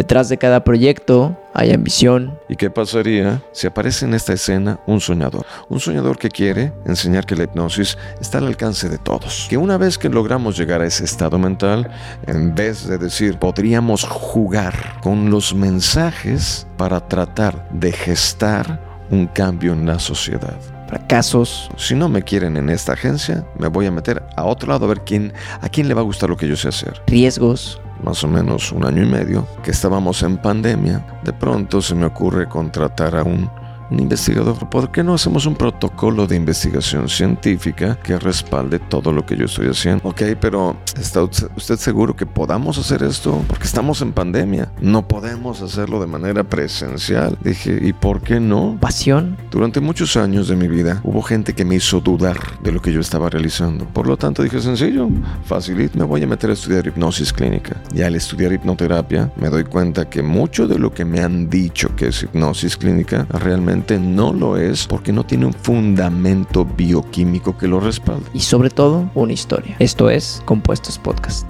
Detrás de cada proyecto hay ambición. ¿Y qué pasaría si aparece en esta escena un soñador? Un soñador que quiere enseñar que la hipnosis está al alcance de todos. Que una vez que logramos llegar a ese estado mental, en vez de decir podríamos jugar con los mensajes para tratar de gestar un cambio en la sociedad fracasos. Si no me quieren en esta agencia, me voy a meter a otro lado a ver quién, a quién le va a gustar lo que yo sé hacer. Riesgos. Más o menos un año y medio que estábamos en pandemia, de pronto se me ocurre contratar a un un investigador, ¿por qué no hacemos un protocolo de investigación científica que respalde todo lo que yo estoy haciendo? Ok, pero ¿está usted seguro que podamos hacer esto? Porque estamos en pandemia, no podemos hacerlo de manera presencial. Dije, ¿y por qué no? Pasión. Durante muchos años de mi vida hubo gente que me hizo dudar de lo que yo estaba realizando. Por lo tanto dije, sencillo, facilito, me voy a meter a estudiar hipnosis clínica. Y al estudiar hipnoterapia me doy cuenta que mucho de lo que me han dicho que es hipnosis clínica realmente no lo es porque no tiene un fundamento bioquímico que lo respalde. Y sobre todo, una historia. Esto es Compuestos Podcast.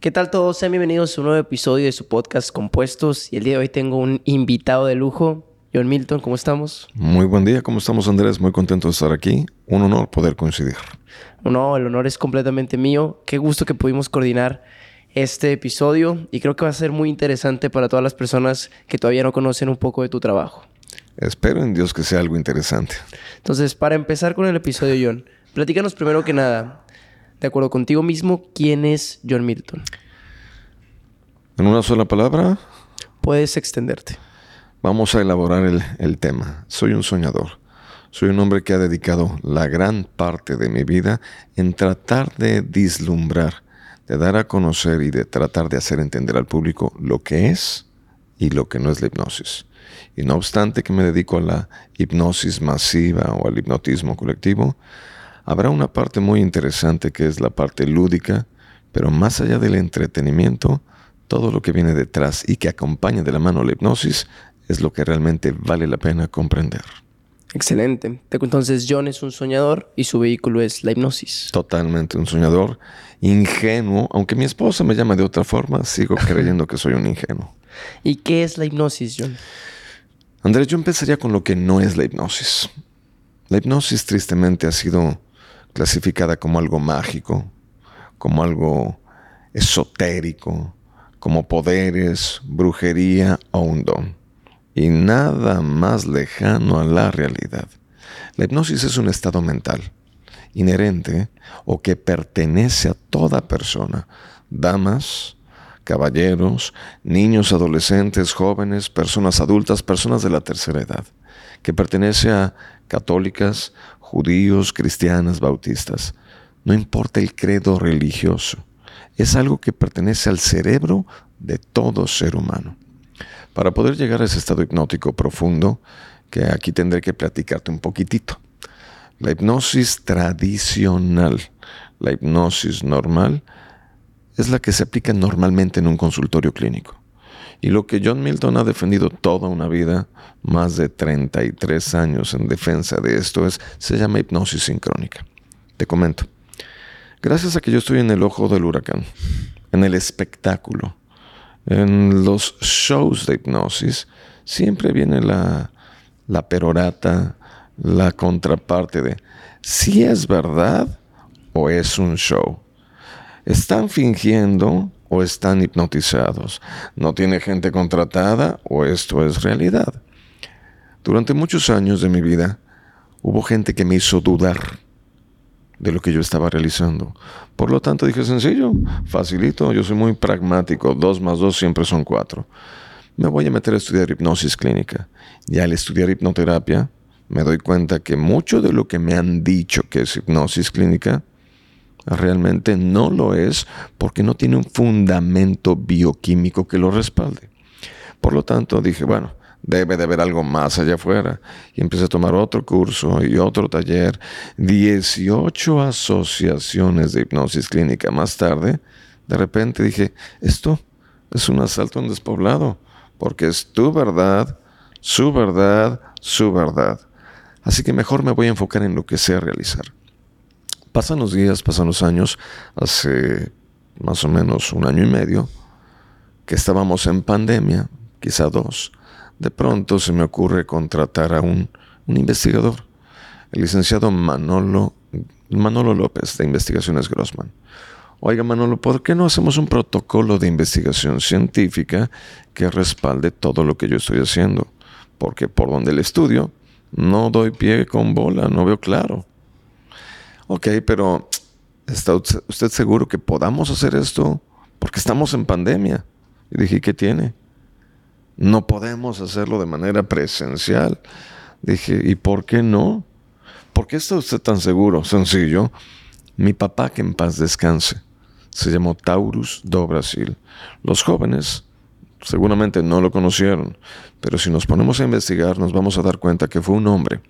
¿Qué tal todos? Sean bienvenidos a un nuevo episodio de su podcast Compuestos y el día de hoy tengo un invitado de lujo. John Milton, ¿cómo estamos? Muy buen día, ¿cómo estamos Andrés? Muy contento de estar aquí. Un honor poder coincidir. No, el honor es completamente mío. Qué gusto que pudimos coordinar este episodio y creo que va a ser muy interesante para todas las personas que todavía no conocen un poco de tu trabajo. Espero en Dios que sea algo interesante. Entonces, para empezar con el episodio, John, platícanos primero que nada, de acuerdo contigo mismo, ¿quién es John Milton? ¿En una sola palabra? Puedes extenderte. Vamos a elaborar el, tema. Soy un soñador. Soy un hombre que ha dedicado la gran parte de mi vida en tratar de dislumbrar, de dar a conocer y de tratar de hacer entender al público lo que es y lo que no es la hipnosis. Y no obstante que me dedico a la hipnosis masiva o al hipnotismo colectivo, habrá una parte muy interesante que es la parte lúdica, pero más allá del entretenimiento, todo lo que viene detrás y que acompaña de la mano la hipnosis es lo que realmente vale la pena comprender. Excelente. Entonces John es un soñador y su vehículo es la hipnosis. Totalmente un soñador ingenuo. Aunque mi esposa me llama de otra forma, sigo creyendo que soy un ingenuo. ¿Y qué es la hipnosis, John? Andrés, yo empezaría con lo que no es la hipnosis. La hipnosis tristemente ha sido clasificada como algo mágico, como algo esotérico, como poderes, brujería o un don y nada más lejano a la realidad. La hipnosis es un estado mental inherente o que pertenece a toda persona, damas, caballeros, niños, adolescentes, jóvenes, personas adultas, personas de la tercera edad, que pertenece a católicas, judíos, cristianas, bautistas. No importa el credo religioso, es algo que pertenece al cerebro de todo ser humano. Para poder llegar a ese estado hipnótico profundo, que aquí tendré que platicarte un poquitito. La hipnosis tradicional, la hipnosis normal, es la que se aplica normalmente en un consultorio clínico. Y lo que John Milton ha defendido toda una vida, más de 33 años en defensa de esto, es, se llama hipnosis sincrónica. Te comento. Gracias a que yo estoy en el ojo del huracán, en el espectáculo, en los shows de hipnosis siempre viene la, perorata, la contraparte de si es verdad o es un show. ¿Están fingiendo o están hipnotizados? ¿No tiene gente contratada o esto es realidad? Durante muchos años de mi vida hubo gente que me hizo dudar de lo que yo estaba realizando. Por lo tanto dije, sencillo, facilito, yo soy muy pragmático, dos más dos siempre son cuatro. Me voy a meter a estudiar hipnosis clínica. Y al estudiar hipnoterapia, me doy cuenta que mucho de lo que me han dicho que es hipnosis clínica, realmente no lo es porque no tiene un fundamento bioquímico que lo respalde. Por lo tanto, dije, bueno, Debe de haber algo más allá afuera. Y empecé a tomar otro curso y otro taller. 18 asociaciones de hipnosis clínica más tarde. De repente dije, esto es un asalto en despoblado. Porque es tu verdad su verdad, su verdad. Así que mejor me voy a enfocar en lo que sé realizar. Pasan los días, pasan los años, hace más o menos un año y medio, que estábamos en pandemia, quizá dos, de pronto se me ocurre contratar a un, investigador, el licenciado Manolo, Manolo López de Investigaciones Grossman. Oiga Manolo, ¿por qué no hacemos un protocolo de investigación científica que respalde todo lo que yo estoy haciendo? Porque por donde el estudio, no doy pie con bola, no veo claro. Ok, pero ¿está usted seguro que podamos hacer esto? Porque estamos en pandemia. Y dije, ¿qué tiene? No podemos hacerlo de manera presencial. Dije, ¿y por qué no? ¿Por qué está usted tan seguro? Sencillo. Mi papá, que en paz descanse, se llamó Taurus do Brasil. Los jóvenes seguramente no lo conocieron, pero si nos ponemos a investigar nos vamos a dar cuenta que fue un hombre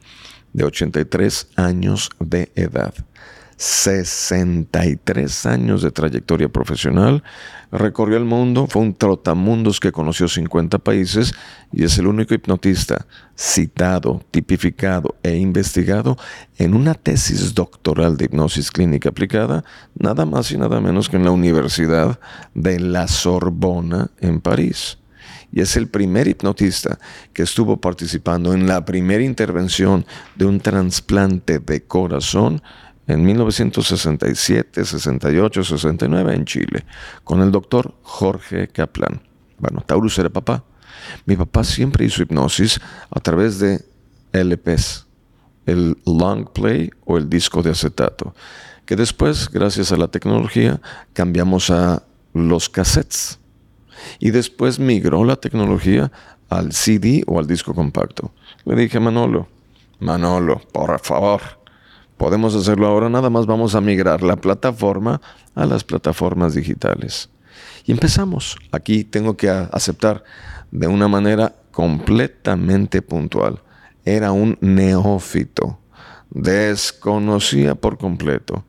de 83 años de edad 63 años de trayectoria profesional, recorrió el mundo, fue un trotamundos que conoció 50 países y es el único hipnotista citado, tipificado e investigado en una tesis doctoral de hipnosis clínica aplicada, nada más y nada menos que en la Universidad de la Sorbona en París. Y es el primer hipnotista que estuvo participando en la primera intervención de un trasplante de corazón en 1967, 68, 69 en Chile, con el doctor Jorge Kaplan. Bueno, Taurus era papá. Mi papá siempre hizo hipnosis a través de LPs, el long play o el disco de acetato, que después, gracias a la tecnología, cambiamos a los cassettes. Y después migró la tecnología al CD o al disco compacto. Le dije, Manolo, Manolo, por favor, Podemos hacerlo ahora, nada más vamos a migrar la plataforma a las plataformas digitales. Y empezamos. Aquí tengo que aceptar de una manera completamente puntual. Era un neófito. Desconocía por completo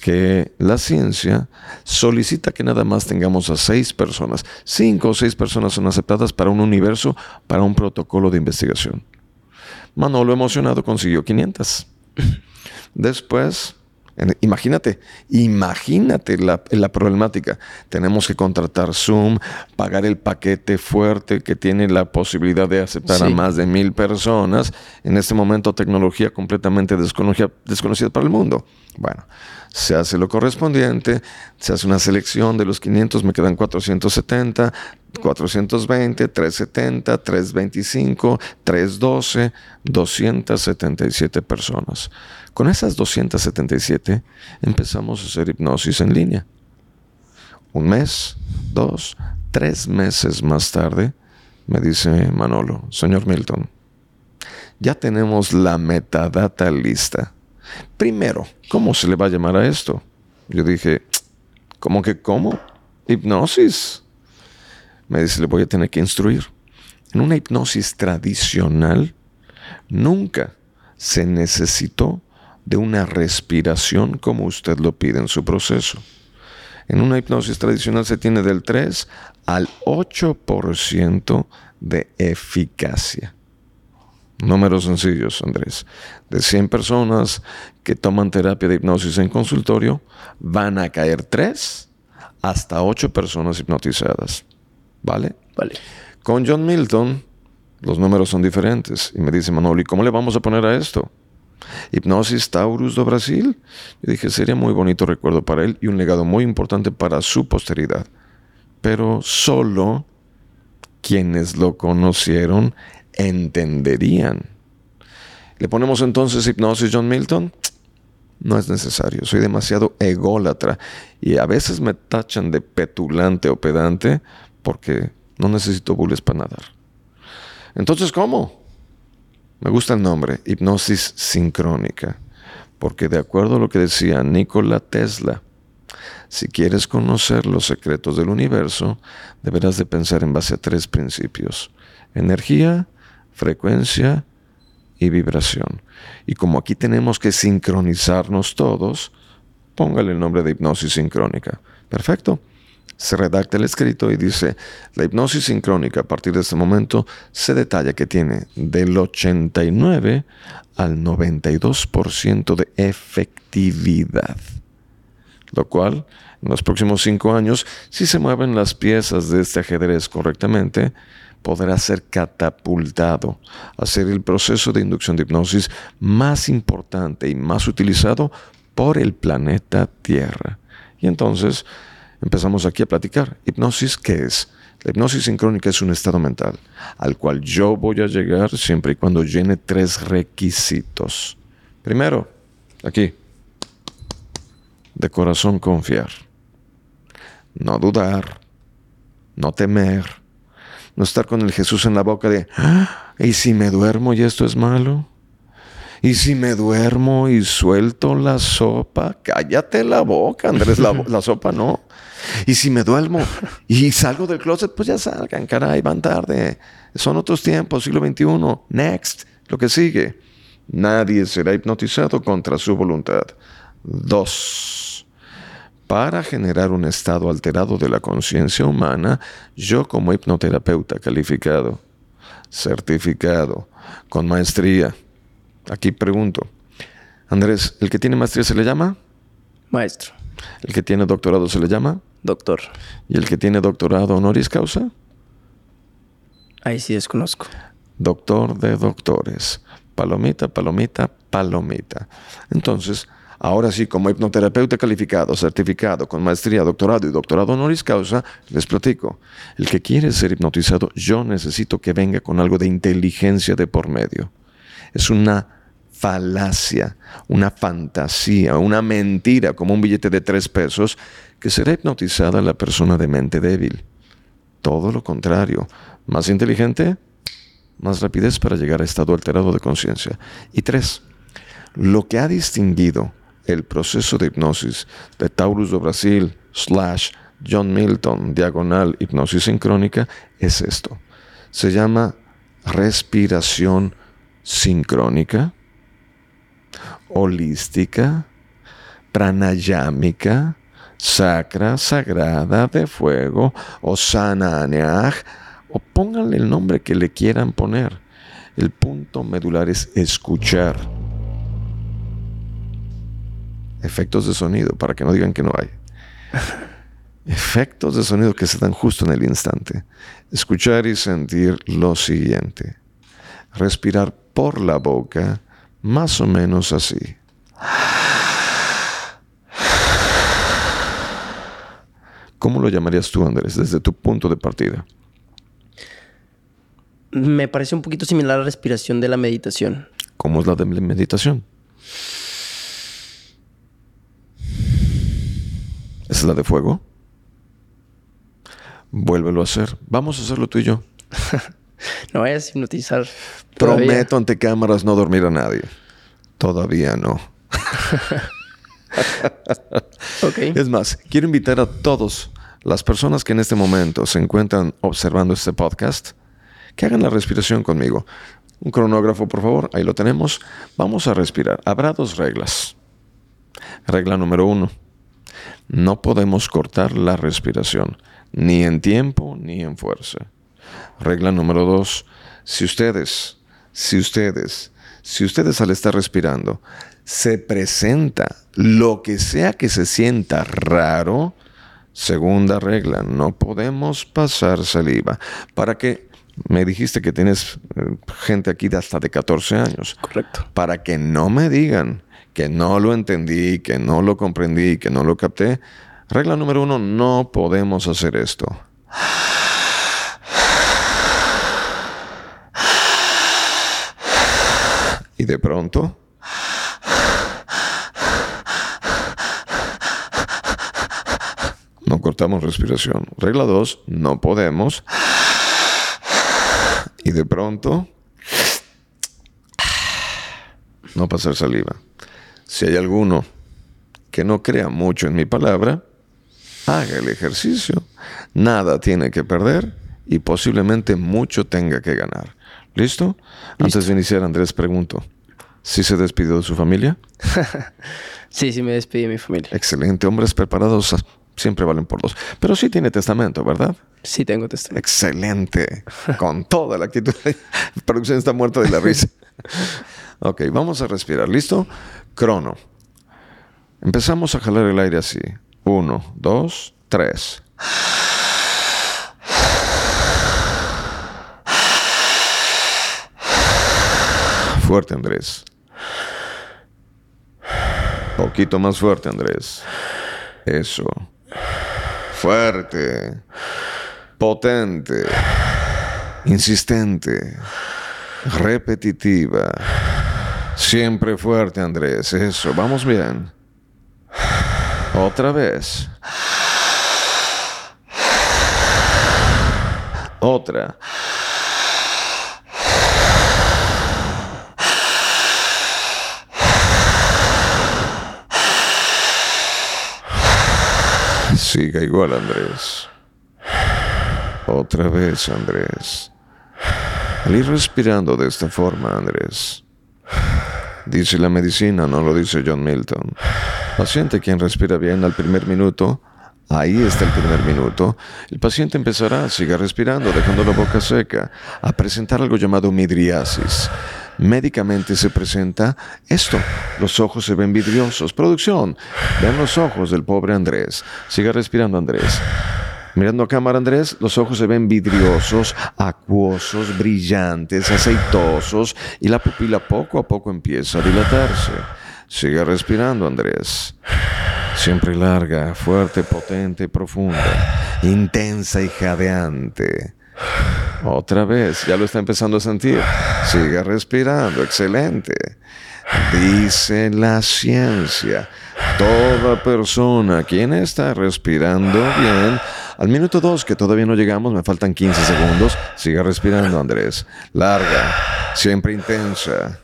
que la ciencia solicita que nada más tengamos a seis personas. Cinco o seis personas son aceptadas para un universo, para un protocolo de investigación. Manolo emocionado consiguió 500. Después, imagínate, imagínate la, problemática. Tenemos que contratar Zoom, pagar el paquete fuerte que tiene la posibilidad de aceptar a más de mil personas. En este momento, tecnología completamente desconocida, desconocida para el mundo. Bueno, se hace lo correspondiente, se hace una selección de los 500, me quedan 470, 420, 370, 325, 312, 277 personas. Con esas 277 empezamos a hacer hipnosis en línea. Un mes, dos, tres meses más tarde, me dice Manolo, señor Milton, ya tenemos la metadata lista. Primero, ¿cómo se le va a llamar a esto? Yo dije, ¿cómo que cómo? Hipnosis. Me dice, le voy a tener que instruir. En una hipnosis tradicional, nunca se necesitó de una respiración como usted lo pide en su proceso. En una hipnosis tradicional se tiene del 3 al 8% de eficacia. Números sencillos, Andrés. De 100 personas que toman terapia de hipnosis en consultorio, van a caer 3 hasta 8 personas hipnotizadas. ¿Vale? Vale. Con John Milton, los números son diferentes. Y me dice Manoli, ¿cómo le vamos a poner a esto? Hipnosis Taurus do Brasil. Yo dije, sería muy bonito recuerdo para él y un legado muy importante para su posteridad. Pero solo quienes lo conocieron entenderían. ¿Le ponemos entonces hipnosis John Milton? No es necesario, soy demasiado ególatra y a veces me tachan de petulante o pedante porque no necesito bules para nadar. Entonces, ¿cómo? Me gusta el nombre, hipnosis sincrónica, porque de acuerdo a lo que decía Nikola Tesla, si quieres conocer los secretos del universo, deberás de pensar en base a tres principios. Energía, frecuencia y vibración. Y como aquí tenemos que sincronizarnos todos, póngale el nombre de hipnosis sincrónica. Perfecto. Se redacta el escrito y dice, la hipnosis sincrónica a partir de este momento se detalla que tiene del 89 al 92% de efectividad. Lo cual, en los próximos cinco años, si se mueven las piezas de este ajedrez correctamente, podrá ser catapultado a ser el proceso de inducción de hipnosis más importante y más utilizado por el planeta Tierra. Y entonces empezamos aquí a platicar. ¿Hipnosis qué es? La hipnosis sincrónica es un estado mental al cual yo voy a llegar siempre y cuando llene tres requisitos. Primero, aquí, de corazón confiar, no dudar, no temer, no estar con el Jesús en la boca de, ah, ¿y si me duermo y esto es malo? ¿Y si me duermo y suelto la sopa? Cállate la boca, Andrés, la, la sopa no. Y si me duermo y salgo del closet, pues ya salgan, caray, van tarde. Son otros tiempos, siglo XXI. Next, lo que sigue. Nadie será hipnotizado contra su voluntad. Dos para generar un estado alterado de la conciencia humana, yo como hipnoterapeuta calificado, certificado, con maestría, aquí pregunto, Andrés, ¿el que tiene maestría se le llama? Maestro. ¿El que tiene doctorado se le llama? Doctor. ¿Y el que tiene doctorado honoris causa? Ahí sí desconozco. Doctor de doctores. Palomita, palomita, palomita. Entonces, Ahora sí, como hipnoterapeuta calificado, certificado, con maestría, doctorado y doctorado honoris causa, les platico. El que quiere ser hipnotizado, yo necesito que venga con algo de inteligencia de por medio. Es una falacia, una fantasía, una mentira, como un billete de tres pesos, que será hipnotizada la persona de mente débil. Todo lo contrario, más inteligente, más rapidez para llegar a estado alterado de conciencia. Y tres, lo que ha distinguido el proceso de hipnosis de Taurus do Brasil slash John Milton diagonal hipnosis sincrónica es esto. Se llama respiración sincrónica, holística, pranayámica, sacra, sagrada, de fuego, o sananiaj, o pónganle el nombre que le quieran poner. El punto medular es escuchar efectos de sonido, para que no digan que no hay. efectos de sonido que se dan justo en el instante. Escuchar y sentir lo siguiente. Respirar por la boca, más o menos así. ¿Cómo lo llamarías tú, Andrés, desde tu punto de partida? Me parece un poquito similar a la respiración de la meditación. ¿Cómo es la de la meditación? ¿Es la de fuego? Vuélvelo a hacer. Vamos a hacerlo tú y yo. no vayas a hipnotizar. Prometo ante cámaras no dormir a nadie. Todavía no. Es más, quiero invitar a todos las personas que en este momento se encuentran observando este podcast que hagan la respiración conmigo. Un cronógrafo, por favor, ahí lo tenemos. Vamos a respirar. Habrá dos reglas. Regla número uno no podemos cortar la respiración, ni en tiempo ni en fuerza. Regla número dos, si ustedes, si ustedes, si ustedes al estar respirando se presenta lo que sea que se sienta raro, segunda regla, no podemos pasar saliva. Para que me dijiste que tienes eh, gente aquí de hasta de 14 años. Correcto. Para que no me digan que no lo entendí, que no lo comprendí, que no lo capté. Regla número uno, no podemos hacer esto. Y de pronto... No cortamos respiración. Regla dos, no podemos. Y de pronto... No pasar saliva. Si hay alguno que no crea mucho en mi palabra, haga el ejercicio. Nada tiene que perder y posiblemente mucho tenga que ganar. ¿Listo? Antes de iniciar, Andrés, pregunto. ¿Sí se despidió de su familia? sí, sí me despedí de mi familia. Excelente. Hombres preparados siempre valen por dos. Pero sí tiene testamento, ¿verdad? Sí tengo testamento. Excelente. Con toda la actitud. La producción está muerta de la risa. ok, vamos a respirar. ¿Listo? Crono. Empezamos a jalar el aire así. Uno, dos, tres. Fuerte, Andrés. Poquito más fuerte, Andrés. Eso. Fuerte. Potente. Insistente. Repetitiva. Siempre fuerte, Andrés. Eso. Vamos bien. Otra vez. Otra. Siga igual, Andrés. Otra vez, Andrés. Al ir respirando de esta forma, Andrés. Dice la medicina, no lo dice John Milton. Paciente quien respira bien al primer minuto, ahí está el primer minuto, el paciente empezará, siga respirando, dejando la boca seca, a presentar algo llamado midriasis. Médicamente se presenta esto. Los ojos se ven vidriosos. Producción, vean los ojos del pobre Andrés. Siga respirando, Andrés. Mirando a cámara, Andrés, los ojos se ven vidriosos, acuosos, brillantes, aceitosos y la pupila poco a poco empieza a dilatarse. Siga respirando, Andrés. Siempre larga, fuerte, potente, profunda, intensa y jadeante. Otra vez, ya lo está empezando a sentir. Siga respirando, excelente. Dice la ciencia, toda persona quien está respirando bien, al minuto dos que todavía no llegamos, me faltan 15 segundos, siga respirando Andrés. Larga, siempre intensa.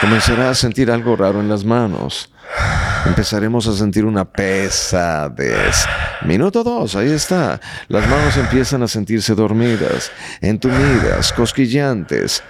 Comenzará a sentir algo raro en las manos empezaremos a sentir una pesadez. Minuto dos, ahí está. Las manos empiezan a sentirse dormidas, entumidas, cosquillantes.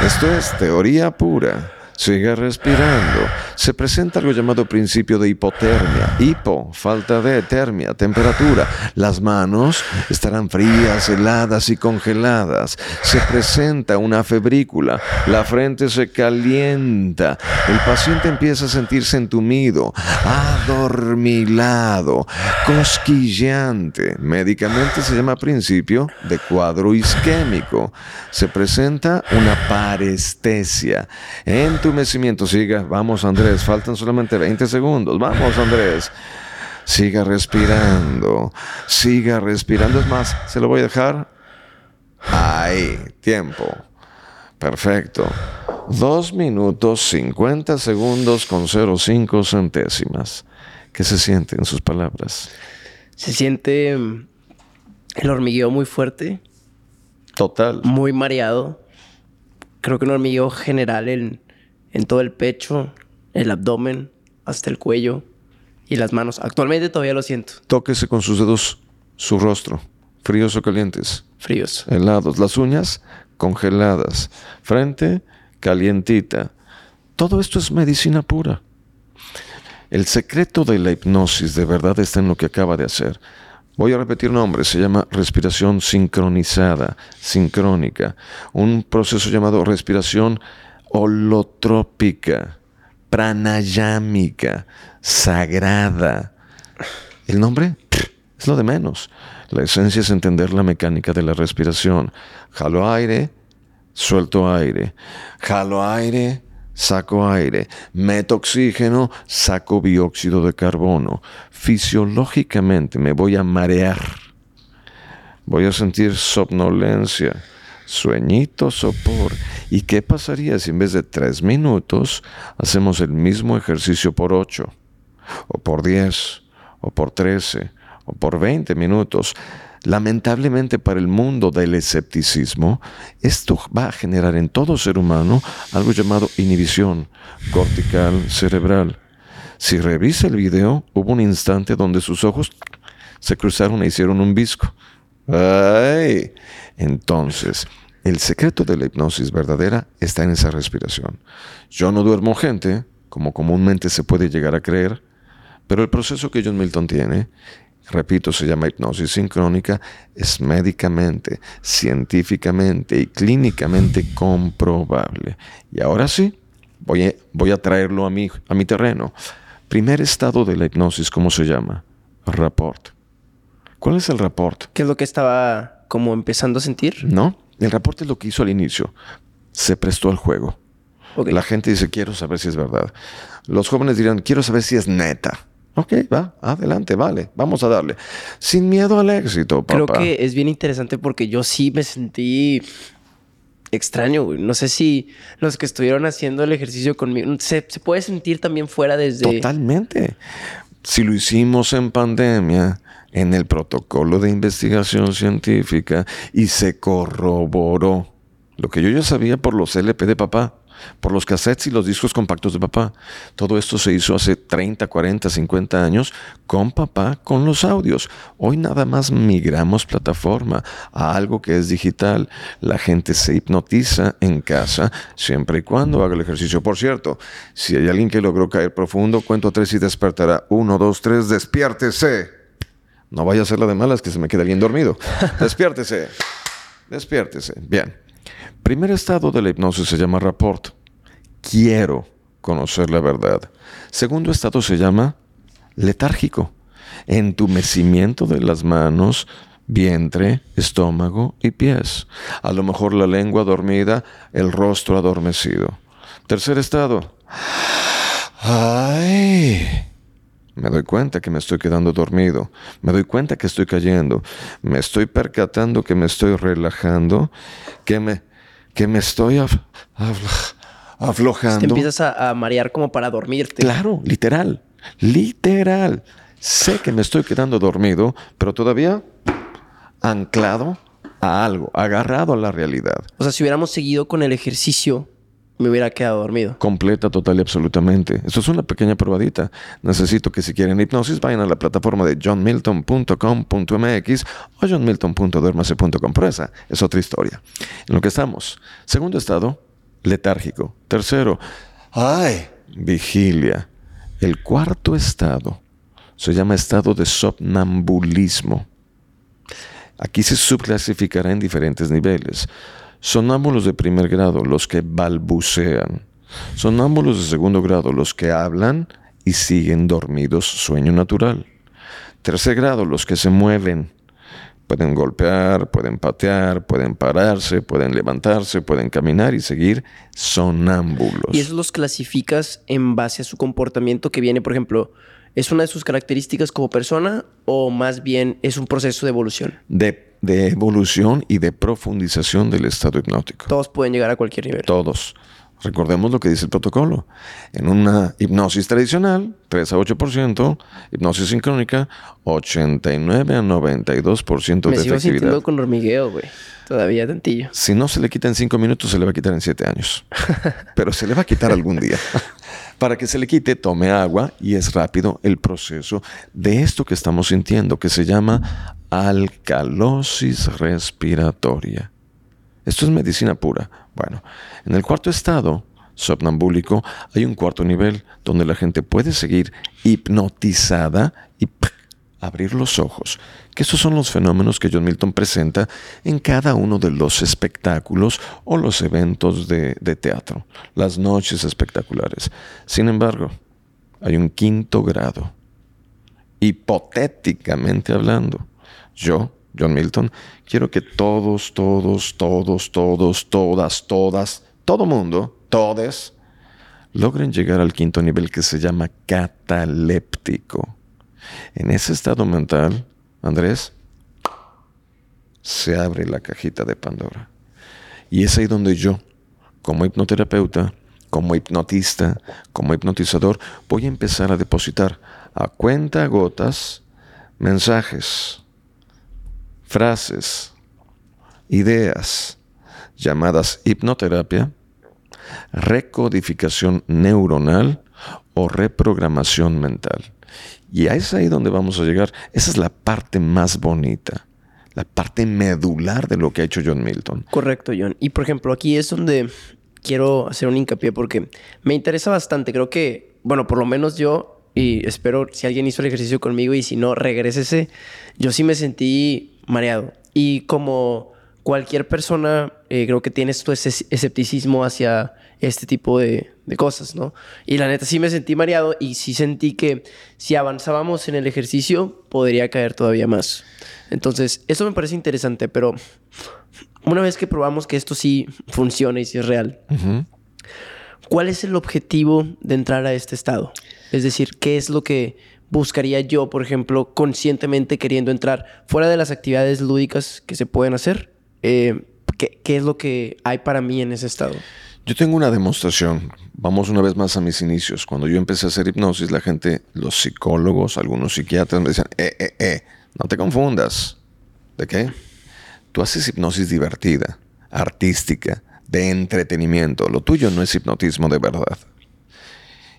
Esto es teoría pura. Siga respirando. Se presenta algo llamado principio de hipotermia. Hipo, falta de termia, temperatura. Las manos estarán frías, heladas y congeladas. Se presenta una febrícula. La frente se calienta. El paciente empieza a sentirse entumido, adormilado, cosquillante. Médicamente se llama principio de cuadro isquémico. Se presenta una parestesia. Entumecimiento, siga. Vamos, Andrés. Faltan solamente 20 segundos. Vamos, Andrés. Siga respirando. Siga respirando. Es más, se lo voy a dejar. Ahí. Tiempo. Perfecto. Dos minutos 50 segundos con 0,5 centésimas. ¿Qué se siente en sus palabras? Se siente mm, el hormigueo muy fuerte. Total. Muy mareado. Creo que un hormigueo general en, en todo el pecho, el abdomen, hasta el cuello y las manos. Actualmente todavía lo siento. Tóquese con sus dedos su rostro. ¿Fríos o calientes? Fríos. Helados. Las uñas congeladas. Frente calientita. Todo esto es medicina pura. El secreto de la hipnosis de verdad está en lo que acaba de hacer. Voy a repetir nombre, se llama respiración sincronizada, sincrónica, un proceso llamado respiración holotrópica, pranayámica, sagrada. ¿El nombre? Es lo de menos. La esencia es entender la mecánica de la respiración. Jalo aire, suelto aire. Jalo aire, saco aire. Meto oxígeno, saco dióxido de carbono. Fisiológicamente me voy a marear. Voy a sentir somnolencia, sueñito, sopor. ¿Y qué pasaría si en vez de tres minutos hacemos el mismo ejercicio por ocho, o por diez, o por trece, o por veinte minutos? Lamentablemente para el mundo del escepticismo, esto va a generar en todo ser humano algo llamado inhibición cortical cerebral. Si revisa el video, hubo un instante donde sus ojos se cruzaron e hicieron un visco. ¡Ay! Entonces, el secreto de la hipnosis verdadera está en esa respiración. Yo no duermo gente, como comúnmente se puede llegar a creer, Pero el proceso que John Milton tiene, repito, se llama hipnosis sincrónica, es médicamente, científicamente y clínicamente comprobable. Y ahora sí, voy a, voy a traerlo a mi, a mi terreno. Primer estado de la hipnosis, ¿cómo se llama? Rapport. ¿Cuál es el rapport? ¿Qué es lo que estaba como empezando a sentir? No, el rapport es lo que hizo al inicio. Se prestó al juego. La gente dice, quiero saber si es verdad. Los jóvenes dirán, quiero saber si es neta. Ok, va, adelante, vale, vamos a darle. Sin miedo al éxito, papá. Creo que es bien interesante porque yo sí me sentí extraño, güey. No sé si los que estuvieron haciendo el ejercicio conmigo, se, se puede sentir también fuera desde... Totalmente. Si lo hicimos en pandemia, en el protocolo de investigación científica, y se corroboró lo que yo ya sabía por los LP de papá por los cassettes y los discos compactos de papá. Todo esto se hizo hace 30, 40, 50 años con papá, con los audios. Hoy nada más migramos plataforma a algo que es digital. La gente se hipnotiza en casa siempre y cuando haga el ejercicio. Por cierto, si hay alguien que logró caer profundo, cuento a tres y despertará. Uno, dos, tres, despiértese. No vaya a ser la de malas que se me quede alguien dormido. Despiértese. Despiértese. Bien. Primer estado de la hipnosis se llama rapport. Quiero conocer la verdad. Segundo estado se llama letárgico. Entumecimiento de las manos, vientre, estómago y pies. A lo mejor la lengua dormida, el rostro adormecido. Tercer estado. Ay. Me doy cuenta que me estoy quedando dormido. Me doy cuenta que estoy cayendo. Me estoy percatando que me estoy relajando. Que me que me estoy aflojando. Te empiezas a, marear como para dormirte. Claro, literal. Literal. Sé que me estoy quedando dormido, pero todavía anclado a algo, agarrado a la realidad. O sea, si hubiéramos seguido con el ejercicio, me hubiera quedado dormido. Completa, total y absolutamente. Esto es una pequeña probadita. Necesito que si quieren hipnosis vayan a la plataforma de johnmilton.com.mx o johnmilton.duermase.com. Pero esa es otra historia. En lo que estamos. Segundo estado, letárgico. Tercero, ay, vigilia. El cuarto estado se llama estado de somnambulismo. Aquí se subclasificará en diferentes niveles. Sonámbulos de primer grado, los que balbucean. Sonámbulos de segundo grado, los que hablan y siguen dormidos, sueño natural. Tercer grado, los que se mueven. Pueden golpear, pueden patear, pueden pararse, pueden levantarse, pueden caminar y seguir sonámbulos. ¿Y eso los clasificas en base a su comportamiento que viene, por ejemplo, ¿Es una de sus características como persona o más bien es un proceso de evolución? De, de, evolución y de profundización del estado hipnótico. Todos pueden llegar a cualquier nivel. Todos. Recordemos lo que dice el protocolo. En una hipnosis tradicional, 3 a 8%, hipnosis sincrónica, 89 a 92% de efectividad. Me sigo sintiendo con hormigueo, güey. Todavía tantillo. Si no se le quita en 5 minutos, se le va a quitar en 7 años. Pero se le va a quitar algún día. Para que se le quite, tome agua y es rápido el proceso de esto que estamos sintiendo, que se llama alcalosis respiratoria. Esto es medicina pura. Bueno, en el cuarto estado, somnambúlico, hay un cuarto nivel donde la gente puede seguir hipnotizada y abrir los ojos, que estos son los fenómenos que John Milton presenta en cada uno de los espectáculos o los eventos de, de teatro, las noches espectaculares. Sin embargo, hay un quinto grado, hipotéticamente hablando. Yo, John Milton, quiero que todos, todos, todos, todos, todas, todas, todo mundo, todes, logren llegar al quinto nivel que se llama cataléptico. En ese estado mental, Andrés, se abre la cajita de Pandora. Y es ahí donde yo, como hipnoterapeuta, como hipnotista, como hipnotizador, voy a empezar a depositar a cuenta gotas mensajes, frases, ideas llamadas hipnoterapia, recodificación neuronal o reprogramación mental. Y es ahí donde vamos a llegar. Esa es la parte más bonita, la parte medular de lo que ha hecho John Milton. Correcto, John. Y por ejemplo, aquí es donde quiero hacer un hincapié porque me interesa bastante. Creo que, bueno, por lo menos yo y espero si alguien hizo el ejercicio conmigo y si no, regrésese. Yo sí me sentí mareado. Y como cualquier persona, eh, creo que tienes tu escepticismo hacia este tipo de, de, cosas, ¿no? Y la neta sí me sentí mareado y sí sentí que si avanzábamos en el ejercicio, podría caer todavía más. Entonces, eso me parece interesante, pero una vez que probamos que esto sí funciona y sí es real, ¿cuál es el objetivo de entrar a este estado? Es decir, ¿qué es lo que buscaría yo, por ejemplo, conscientemente queriendo entrar fuera de las actividades lúdicas que se pueden hacer? Eh, ¿qué, ¿Qué es lo que hay para mí en ese estado? Yo tengo una demostración. Vamos una vez más a mis inicios. Cuando yo empecé a hacer hipnosis, la gente, los psicólogos, algunos psiquiatras me decían, eh, eh, eh, no te confundas. ¿De qué? Tú haces hipnosis divertida, artística, de entretenimiento. Lo tuyo no es hipnotismo de verdad.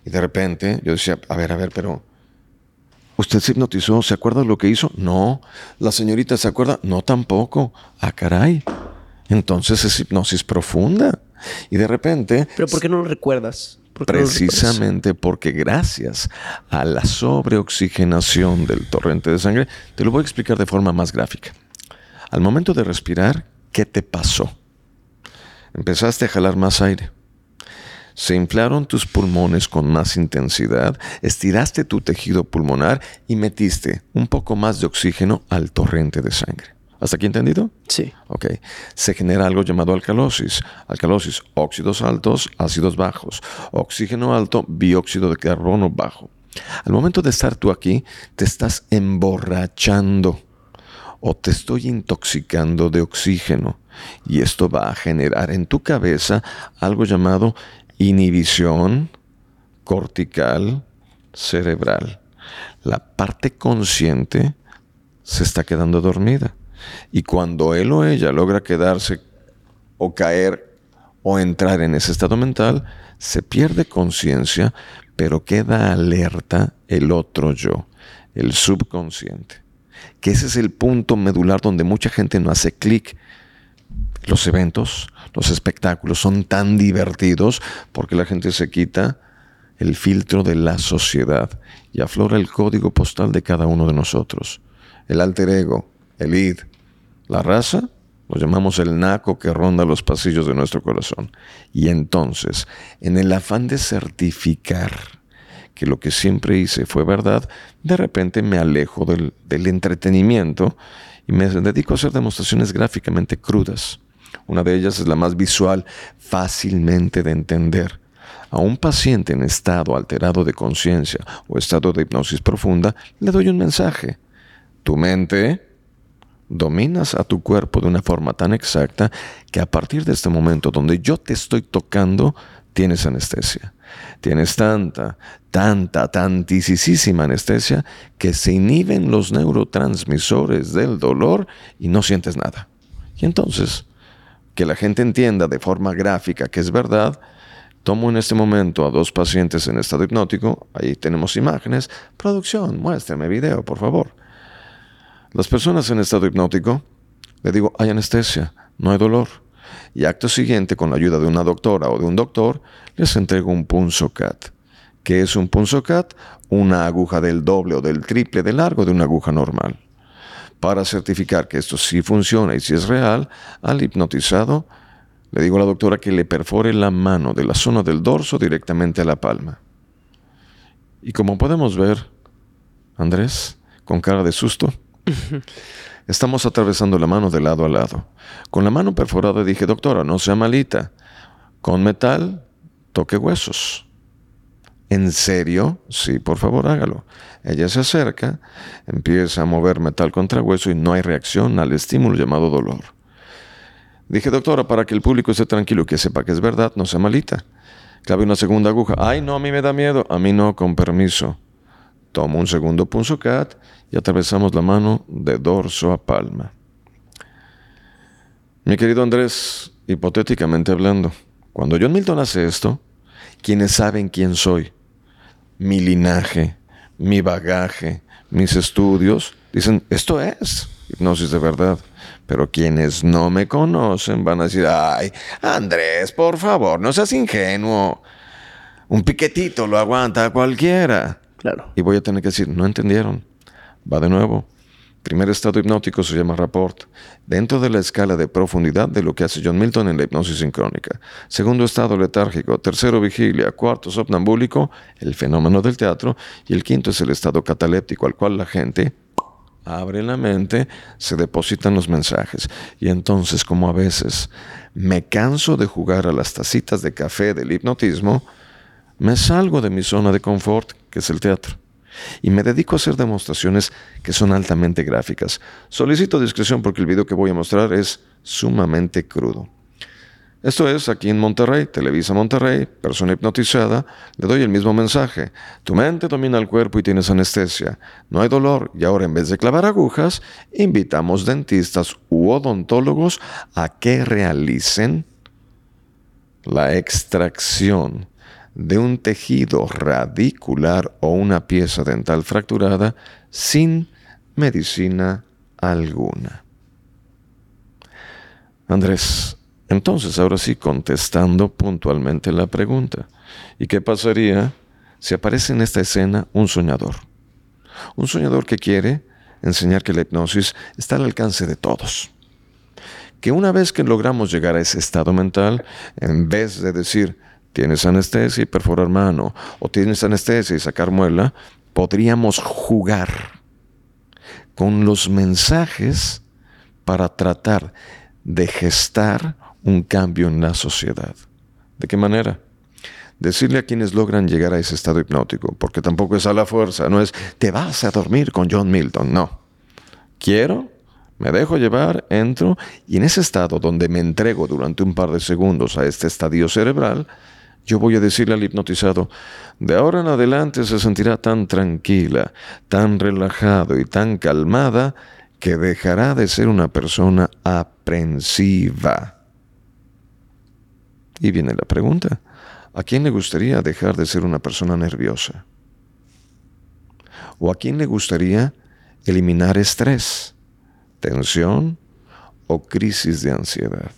Y de repente yo decía, a ver, a ver, pero ¿usted se hipnotizó? ¿Se acuerda de lo que hizo? No. ¿La señorita se acuerda? No tampoco. Ah, caray. Entonces es hipnosis profunda. Y de repente... ¿Pero por qué no lo recuerdas? precisamente porque gracias a la sobreoxigenación del torrente de sangre, te lo voy a explicar de forma más gráfica. Al momento de respirar, ¿qué te pasó? Empezaste a jalar más aire se inflaron tus pulmones con más intensidad, estiraste tu tejido pulmonar y metiste un poco más de oxígeno al torrente de sangre. ¿Hasta aquí entendido? Sí. Ok. Se genera algo llamado alcalosis. Alcalosis, óxidos altos, ácidos bajos. Oxígeno alto, bióxido de carbono bajo. Al momento de estar tú aquí, te estás emborrachando o te estoy intoxicando de oxígeno. Y esto va a generar en tu cabeza algo llamado inhibición cortical cerebral. La parte consciente se está quedando dormida. Y cuando él o ella logra quedarse o caer o entrar en ese estado mental, se pierde conciencia, pero queda alerta el otro yo, el subconsciente. Que ese es el punto medular donde mucha gente no hace clic. Los eventos, los espectáculos son tan divertidos porque la gente se quita el filtro de la sociedad y aflora el código postal de cada uno de nosotros. El alter ego, el id, la raza, lo llamamos el naco que ronda los pasillos de nuestro corazón. Y entonces, en el afán de certificar que lo que siempre hice fue verdad, de repente me alejo del, del entretenimiento y me dedico a hacer demostraciones gráficamente crudas. Una de ellas es la más visual, fácilmente de entender. A un paciente en estado alterado de conciencia o estado de hipnosis profunda, le doy un mensaje. Tu mente dominas a tu cuerpo de una forma tan exacta que a partir de este momento donde yo te estoy tocando, tienes anestesia. Tienes tanta, tanta, tantísima anestesia que se inhiben los neurotransmisores del dolor y no sientes nada. Y entonces que la gente entienda de forma gráfica que es verdad, tomo en este momento a dos pacientes en estado hipnótico, ahí tenemos imágenes, producción, muéstrame video, por favor. Las personas en estado hipnótico, le digo, hay anestesia, no hay dolor. Y acto siguiente, con la ayuda de una doctora o de un doctor, les entrego un punzo CAT. ¿Qué es un punzo CAT? Una aguja del doble o del triple de largo de una aguja normal. Para certificar que esto sí funciona y si es real, al hipnotizado le digo a la doctora que le perfore la mano de la zona del dorso directamente a la palma. Y como podemos ver, Andrés, con cara de susto, estamos atravesando la mano de lado a lado. Con la mano perforada dije, doctora, no sea malita. Con metal, toque huesos. ¿En serio? Sí, por favor, hágalo. Ella se acerca, empieza a mover metal contra hueso y no hay reacción al estímulo llamado dolor. Dije, doctora, para que el público esté tranquilo, que sepa que es verdad, no sea malita. Clave una segunda aguja. Ay, no, a mí me da miedo. A mí no, con permiso. Tomo un segundo punzocat y atravesamos la mano de dorso a palma. Mi querido Andrés, hipotéticamente hablando, cuando John Milton hace esto, quienes saben quién soy, mi linaje, mi bagaje, mis estudios, dicen, esto es hipnosis de verdad. Pero quienes no me conocen van a decir, ay, Andrés, por favor, no seas ingenuo. Un piquetito lo aguanta cualquiera. Y voy a tener que decir, no entendieron. Va de nuevo. Primer estado hipnótico se llama rapport, dentro de la escala de profundidad de lo que hace John Milton en la hipnosis sincrónica. Segundo estado letárgico, tercero vigilia, cuarto somnambúlico, el fenómeno del teatro, y el quinto es el estado cataléptico al cual la gente abre la mente, se depositan los mensajes. Y entonces, como a veces me canso de jugar a las tacitas de café del hipnotismo, me salgo de mi zona de confort, que es el teatro y me dedico a hacer demostraciones que son altamente gráficas. Solicito discreción porque el video que voy a mostrar es sumamente crudo. Esto es aquí en Monterrey, Televisa Monterrey, persona hipnotizada, le doy el mismo mensaje. Tu mente domina el cuerpo y tienes anestesia. No hay dolor y ahora en vez de clavar agujas, invitamos dentistas u odontólogos a que realicen la extracción de un tejido radicular o una pieza dental fracturada sin medicina alguna. Andrés, entonces ahora sí contestando puntualmente la pregunta, ¿y qué pasaría si aparece en esta escena un soñador? Un soñador que quiere enseñar que la hipnosis está al alcance de todos. Que una vez que logramos llegar a ese estado mental, en vez de decir, tienes anestesia y perforar mano, o tienes anestesia y sacar muela, podríamos jugar con los mensajes para tratar de gestar un cambio en la sociedad. ¿De qué manera? Decirle a quienes logran llegar a ese estado hipnótico, porque tampoco es a la fuerza, no es te vas a dormir con John Milton, no. Quiero, me dejo llevar, entro, y en ese estado donde me entrego durante un par de segundos a este estadio cerebral, yo voy a decirle al hipnotizado, de ahora en adelante se sentirá tan tranquila, tan relajado y tan calmada que dejará de ser una persona aprensiva. Y viene la pregunta, ¿a quién le gustaría dejar de ser una persona nerviosa? ¿O a quién le gustaría eliminar estrés, tensión o crisis de ansiedad?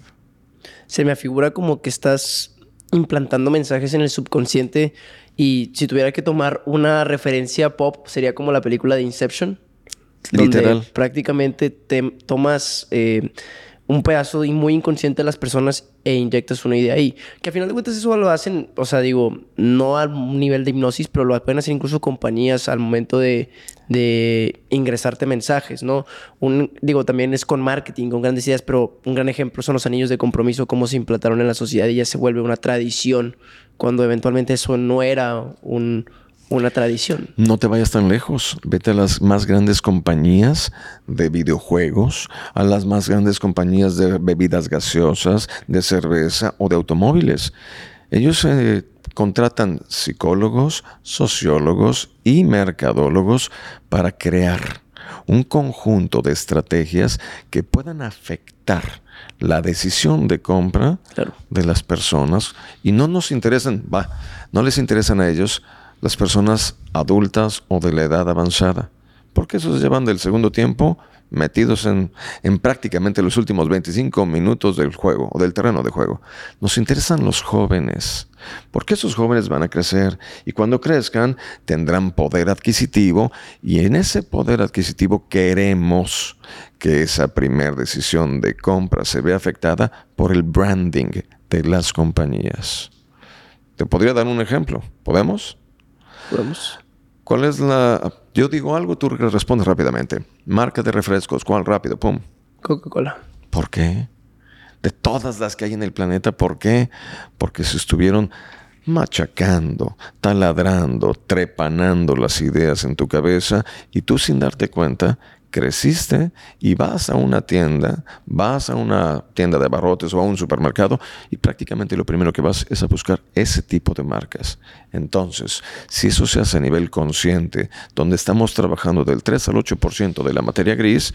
Se me afigura como que estás implantando mensajes en el subconsciente y si tuviera que tomar una referencia pop sería como la película de Inception. Literal. Donde prácticamente te tomas eh, un pedazo muy inconsciente de las personas e inyectas una idea ahí. Que al final de cuentas eso lo hacen, o sea, digo, no a un nivel de hipnosis, pero lo pueden hacer incluso compañías al momento de, de ingresarte mensajes, ¿no? Un, digo, también es con marketing, con grandes ideas, pero un gran ejemplo son los anillos de compromiso, cómo se implantaron en la sociedad y ya se vuelve una tradición, cuando eventualmente eso no era un una tradición. No te vayas tan lejos. Vete a las más grandes compañías de videojuegos, a las más grandes compañías de bebidas gaseosas, de cerveza o de automóviles. Ellos eh, contratan psicólogos, sociólogos y mercadólogos para crear un conjunto de estrategias que puedan afectar la decisión de compra de las personas y no nos interesan, va, no les interesan a ellos las personas adultas o de la edad avanzada, porque esos llevan del segundo tiempo metidos en, en, prácticamente los últimos 25 minutos del juego o del terreno de juego. Nos interesan los jóvenes, porque esos jóvenes van a crecer y cuando crezcan tendrán poder adquisitivo y en ese poder adquisitivo queremos que esa primera decisión de compra se vea afectada por el branding de las compañías. Te podría dar un ejemplo. ¿Podemos? Vamos. ¿Cuál es la...? Yo digo algo, tú respondes rápidamente. Marca de refrescos, ¿cuál rápido? Pum. Coca-Cola. ¿Por qué? De todas las que hay en el planeta, ¿por qué? Porque se estuvieron machacando, taladrando, trepanando las ideas en tu cabeza y tú sin darte cuenta creciste y vas a una tienda, vas a una tienda de abarrotes o a un supermercado y prácticamente lo primero que vas es a buscar ese tipo de marcas. Entonces, si eso se hace a nivel consciente, donde estamos trabajando del 3 al 8% de la materia gris,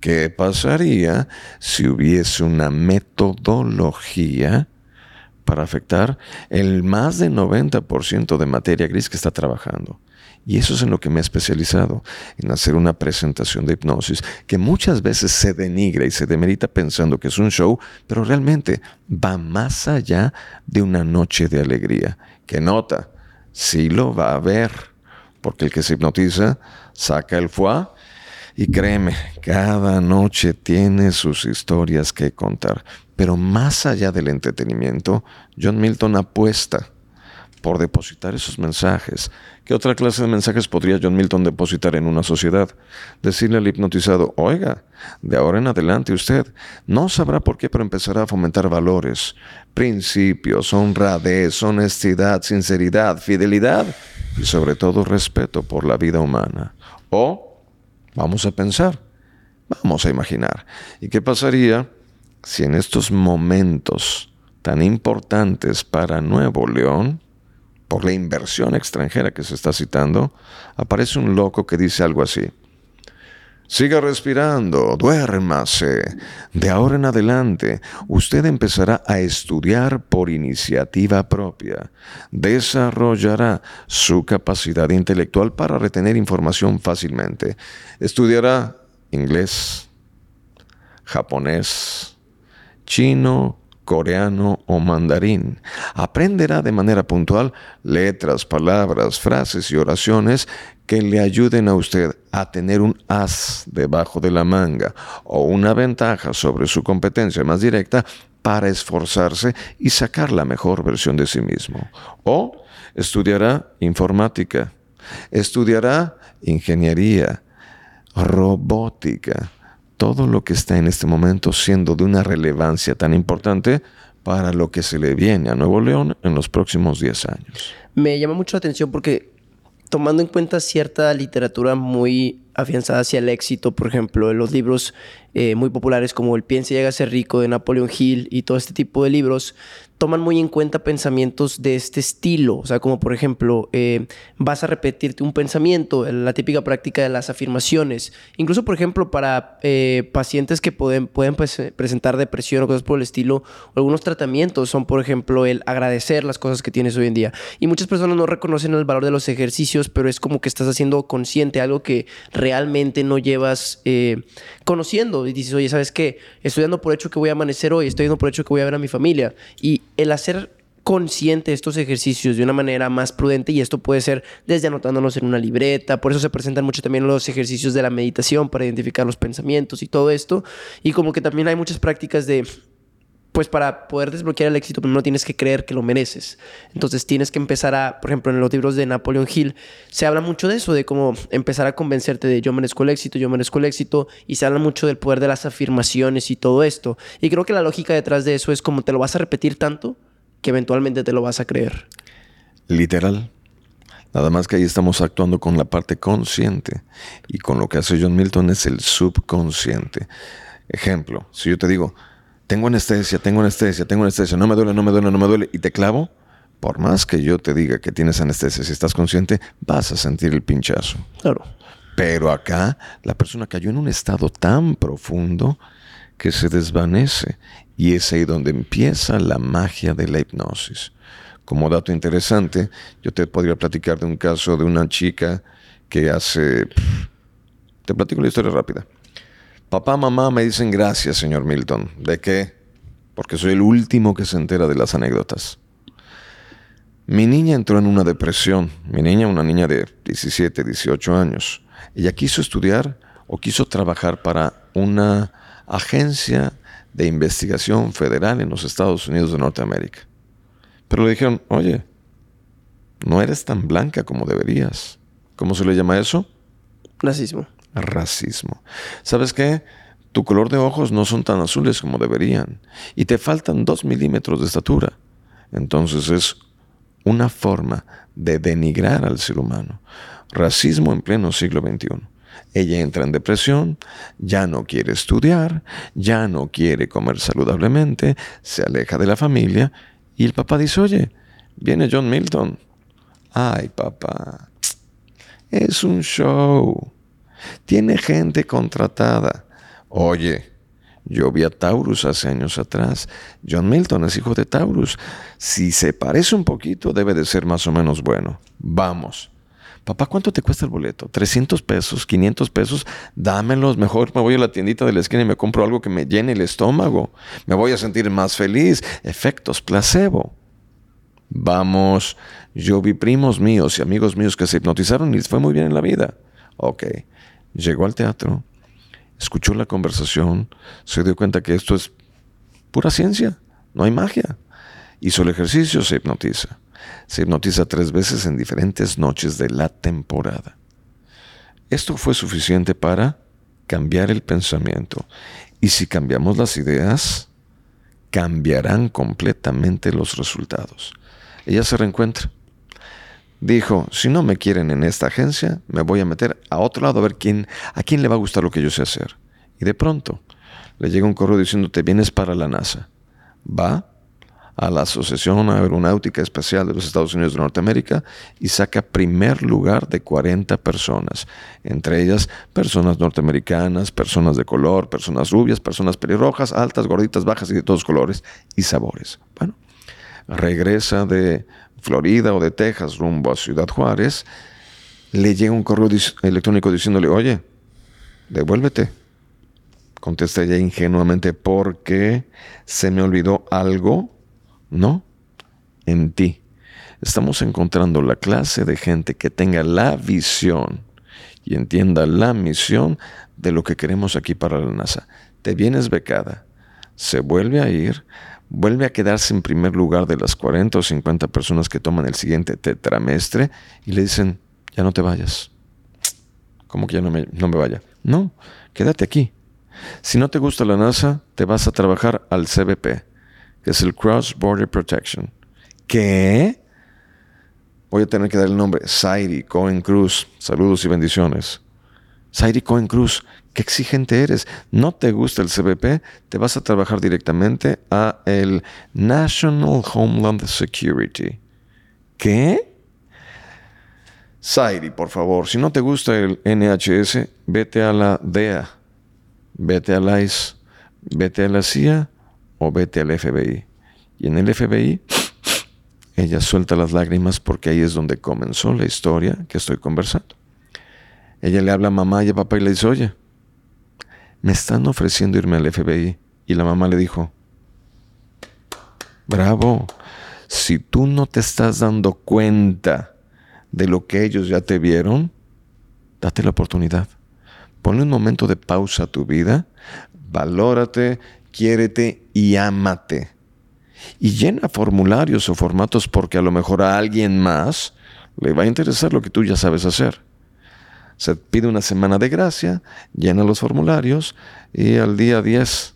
¿qué pasaría si hubiese una metodología? para afectar el más del 90% de materia gris que está trabajando. Y eso es en lo que me he especializado, en hacer una presentación de hipnosis que muchas veces se denigra y se demerita pensando que es un show, pero realmente va más allá de una noche de alegría. Que nota, sí lo va a ver, porque el que se hipnotiza saca el foie y créeme, cada noche tiene sus historias que contar. Pero más allá del entretenimiento, John Milton apuesta por depositar esos mensajes. ¿Qué otra clase de mensajes podría John Milton depositar en una sociedad? Decirle al hipnotizado, oiga, de ahora en adelante usted no sabrá por qué, pero empezará a fomentar valores, principios, honradez, honestidad, sinceridad, fidelidad y sobre todo respeto por la vida humana. O Vamos a pensar, vamos a imaginar. ¿Y qué pasaría si en estos momentos tan importantes para Nuevo León, por la inversión extranjera que se está citando, aparece un loco que dice algo así? Siga respirando, duérmase. De ahora en adelante, usted empezará a estudiar por iniciativa propia. Desarrollará su capacidad intelectual para retener información fácilmente. Estudiará inglés, japonés, chino, coreano o mandarín. Aprenderá de manera puntual letras, palabras, frases y oraciones que le ayuden a usted a tener un as debajo de la manga o una ventaja sobre su competencia más directa para esforzarse y sacar la mejor versión de sí mismo. O estudiará informática, estudiará ingeniería, robótica, todo lo que está en este momento siendo de una relevancia tan importante para lo que se le viene a Nuevo León en los próximos 10 años. Me llama mucho la atención porque tomando en cuenta cierta literatura muy afianzada hacia el éxito, por ejemplo, en los libros eh, muy populares como El piense llega a ser rico de Napoleon Hill y todo este tipo de libros, toman muy en cuenta pensamientos de este estilo. O sea, como por ejemplo, eh, vas a repetirte un pensamiento, la típica práctica de las afirmaciones. Incluso, por ejemplo, para eh, pacientes que pueden, pueden pues, presentar depresión o cosas por el estilo, algunos tratamientos son, por ejemplo, el agradecer las cosas que tienes hoy en día. Y muchas personas no reconocen el valor de los ejercicios, pero es como que estás haciendo consciente algo que realmente no llevas eh, conociendo. Y dices, oye, ¿sabes qué? Estoy dando por hecho que voy a amanecer hoy, estoy dando por hecho que voy a ver a mi familia. Y el hacer consciente estos ejercicios de una manera más prudente y esto puede ser desde anotándolos en una libreta, por eso se presentan mucho también los ejercicios de la meditación para identificar los pensamientos y todo esto y como que también hay muchas prácticas de pues para poder desbloquear el éxito primero tienes que creer que lo mereces. Entonces tienes que empezar a, por ejemplo, en los libros de Napoleon Hill se habla mucho de eso, de cómo empezar a convencerte de yo merezco el éxito, yo merezco el éxito, y se habla mucho del poder de las afirmaciones y todo esto. Y creo que la lógica detrás de eso es como te lo vas a repetir tanto que eventualmente te lo vas a creer. Literal. Nada más que ahí estamos actuando con la parte consciente y con lo que hace John Milton es el subconsciente. Ejemplo, si yo te digo, tengo anestesia, tengo anestesia, tengo anestesia, no me duele, no me duele, no me duele, y te clavo, por más que yo te diga que tienes anestesia, si estás consciente, vas a sentir el pinchazo. Claro. Pero acá la persona cayó en un estado tan profundo que se desvanece y es ahí donde empieza la magia de la hipnosis. Como dato interesante, yo te podría platicar de un caso de una chica que hace... Te platico la historia rápida. Papá, mamá me dicen gracias, señor Milton. ¿De qué? Porque soy el último que se entera de las anécdotas. Mi niña entró en una depresión. Mi niña, una niña de 17, 18 años. Ella quiso estudiar o quiso trabajar para una agencia de investigación federal en los Estados Unidos de Norteamérica. Pero le dijeron, oye, no eres tan blanca como deberías. ¿Cómo se le llama eso? Racismo racismo. ¿Sabes qué? Tu color de ojos no son tan azules como deberían y te faltan dos milímetros de estatura. Entonces es una forma de denigrar al ser humano. Racismo en pleno siglo XXI. Ella entra en depresión, ya no quiere estudiar, ya no quiere comer saludablemente, se aleja de la familia y el papá dice, oye, viene John Milton. Ay, papá, es un show. Tiene gente contratada. Oye, yo vi a Taurus hace años atrás. John Milton es hijo de Taurus. Si se parece un poquito, debe de ser más o menos bueno. Vamos. Papá, ¿cuánto te cuesta el boleto? ¿300 pesos? ¿500 pesos? Dámelos. Mejor me voy a la tiendita de la esquina y me compro algo que me llene el estómago. Me voy a sentir más feliz. Efectos placebo. Vamos, yo vi primos míos y amigos míos que se hipnotizaron y les fue muy bien en la vida. Ok, llegó al teatro, escuchó la conversación, se dio cuenta que esto es pura ciencia, no hay magia. Hizo el ejercicio, se hipnotiza. Se hipnotiza tres veces en diferentes noches de la temporada. Esto fue suficiente para cambiar el pensamiento. Y si cambiamos las ideas, cambiarán completamente los resultados. Ella se reencuentra. Dijo, si no me quieren en esta agencia, me voy a meter a otro lado a ver quién, a quién le va a gustar lo que yo sé hacer. Y de pronto le llega un correo diciendo, te vienes para la NASA. Va a la Asociación Aeronáutica Espacial de los Estados Unidos de Norteamérica y saca primer lugar de 40 personas, entre ellas personas norteamericanas, personas de color, personas rubias, personas pelirrojas, altas, gorditas, bajas y de todos colores y sabores. Bueno, regresa de Florida o de Texas rumbo a Ciudad Juárez, le llega un correo electrónico diciéndole, oye, devuélvete. Contesta ella ingenuamente porque se me olvidó algo no, en ti. Estamos encontrando la clase de gente que tenga la visión y entienda la misión de lo que queremos aquí para la NASA. Te vienes becada, se vuelve a ir, vuelve a quedarse en primer lugar de las 40 o 50 personas que toman el siguiente tetramestre y le dicen, ya no te vayas. ¿Cómo que ya no me, no me vaya? No, quédate aquí. Si no te gusta la NASA, te vas a trabajar al CBP que es el Cross Border Protection. ¿Qué? Voy a tener que dar el nombre. Sairi Cohen Cruz. Saludos y bendiciones. Sairi Cohen Cruz, qué exigente eres. No te gusta el CBP, te vas a trabajar directamente a el National Homeland Security. ¿Qué? Sairi, por favor, si no te gusta el NHS, vete a la DEA, vete a la ICE, vete a la CIA o vete al FBI. Y en el FBI, ella suelta las lágrimas porque ahí es donde comenzó la historia que estoy conversando. Ella le habla a mamá y a papá y le dice, oye, me están ofreciendo irme al FBI. Y la mamá le dijo, bravo, si tú no te estás dando cuenta de lo que ellos ya te vieron, date la oportunidad. Ponle un momento de pausa a tu vida, valórate, quiérete y ámate. Y llena formularios o formatos porque a lo mejor a alguien más le va a interesar lo que tú ya sabes hacer. Se pide una semana de gracia, llena los formularios y al día 10,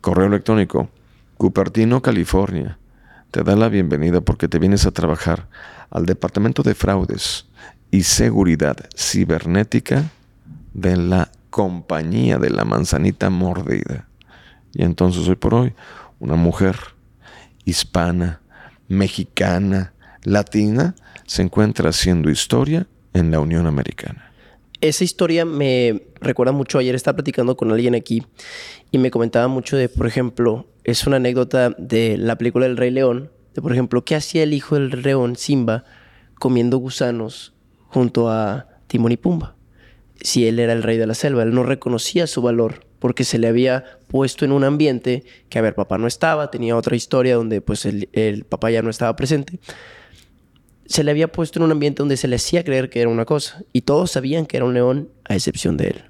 correo electrónico, Cupertino, California. Te da la bienvenida porque te vienes a trabajar al Departamento de Fraudes y Seguridad Cibernética de la compañía de la manzanita mordida. Y entonces hoy por hoy, una mujer hispana, mexicana, latina, se encuentra haciendo historia en la Unión Americana. Esa historia me recuerda mucho, ayer estaba platicando con alguien aquí y me comentaba mucho de, por ejemplo, es una anécdota de la película El Rey León, de, por ejemplo, ¿qué hacía el hijo del león, Simba, comiendo gusanos junto a Timón y Pumba? Si él era el rey de la selva, él no reconocía su valor porque se le había puesto en un ambiente que, a ver, papá no estaba, tenía otra historia donde pues el, papá ya no estaba presente. Se le había puesto en un ambiente donde se le hacía creer que era una cosa y todos sabían que era un león a excepción de él.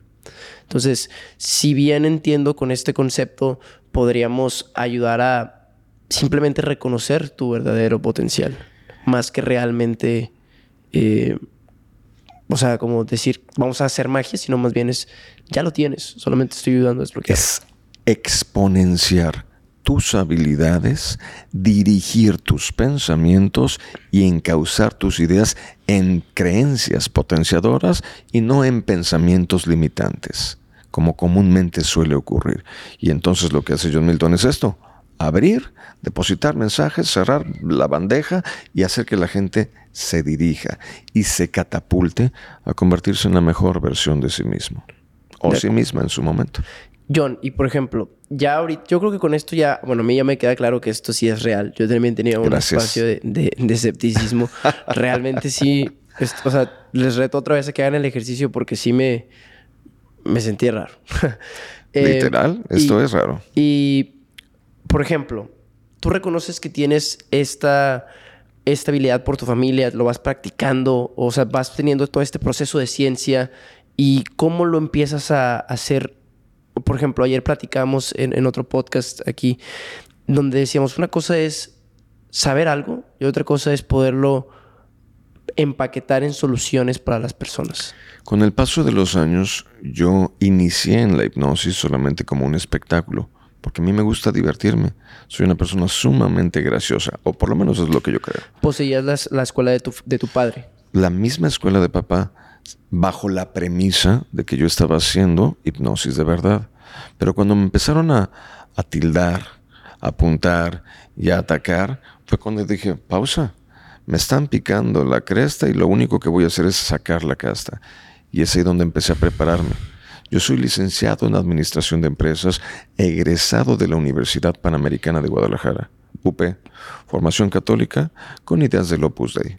Entonces, si bien entiendo con este concepto, podríamos ayudar a simplemente reconocer tu verdadero potencial, más que realmente eh, o sea, como decir, vamos a hacer magia, sino más bien es, ya lo tienes, solamente estoy ayudando a desbloquear. Es exponenciar tus habilidades, dirigir tus pensamientos y encauzar tus ideas en creencias potenciadoras y no en pensamientos limitantes, como comúnmente suele ocurrir. Y entonces lo que hace John Milton es esto, abrir, depositar mensajes, cerrar la bandeja y hacer que la gente se dirija y se catapulte a convertirse en la mejor versión de sí mismo o sí misma en su momento. John, y por ejemplo, ya ahorita, yo creo que con esto ya, bueno, a mí ya me queda claro que esto sí es real. Yo también tenía un espacio de, escepticismo. Realmente sí, o sea, les reto otra vez a que hagan el ejercicio porque sí me, me sentí raro. Literal, esto es raro. Y por ejemplo, tú reconoces que tienes esta estabilidad por tu familia, lo vas practicando, o sea, vas teniendo todo este proceso de ciencia y cómo lo empiezas a hacer. Por ejemplo, ayer platicamos en, en otro podcast aquí, donde decíamos, una cosa es saber algo y otra cosa es poderlo empaquetar en soluciones para las personas. Con el paso de los años, yo inicié en la hipnosis solamente como un espectáculo porque a mí me gusta divertirme. Soy una persona sumamente graciosa, o por lo menos es lo que yo creo. ¿Poseías la escuela de tu, de tu padre? La misma escuela de papá, bajo la premisa de que yo estaba haciendo hipnosis de verdad. Pero cuando me empezaron a, a tildar, a apuntar y a atacar, fue cuando dije, pausa, me están picando la cresta y lo único que voy a hacer es sacar la casta. Y es ahí donde empecé a prepararme. Yo soy licenciado en Administración de Empresas, egresado de la Universidad Panamericana de Guadalajara, UP, formación católica con ideas del Opus Dei.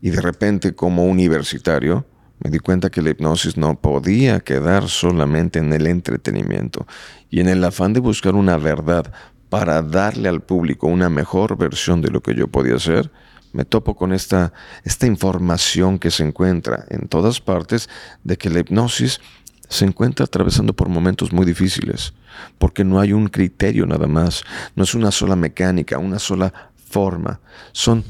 Y de repente, como universitario, me di cuenta que la hipnosis no podía quedar solamente en el entretenimiento y en el afán de buscar una verdad para darle al público una mejor versión de lo que yo podía hacer, me topo con esta, esta información que se encuentra en todas partes de que la hipnosis se encuentra atravesando por momentos muy difíciles, porque no hay un criterio nada más, no es una sola mecánica, una sola forma, son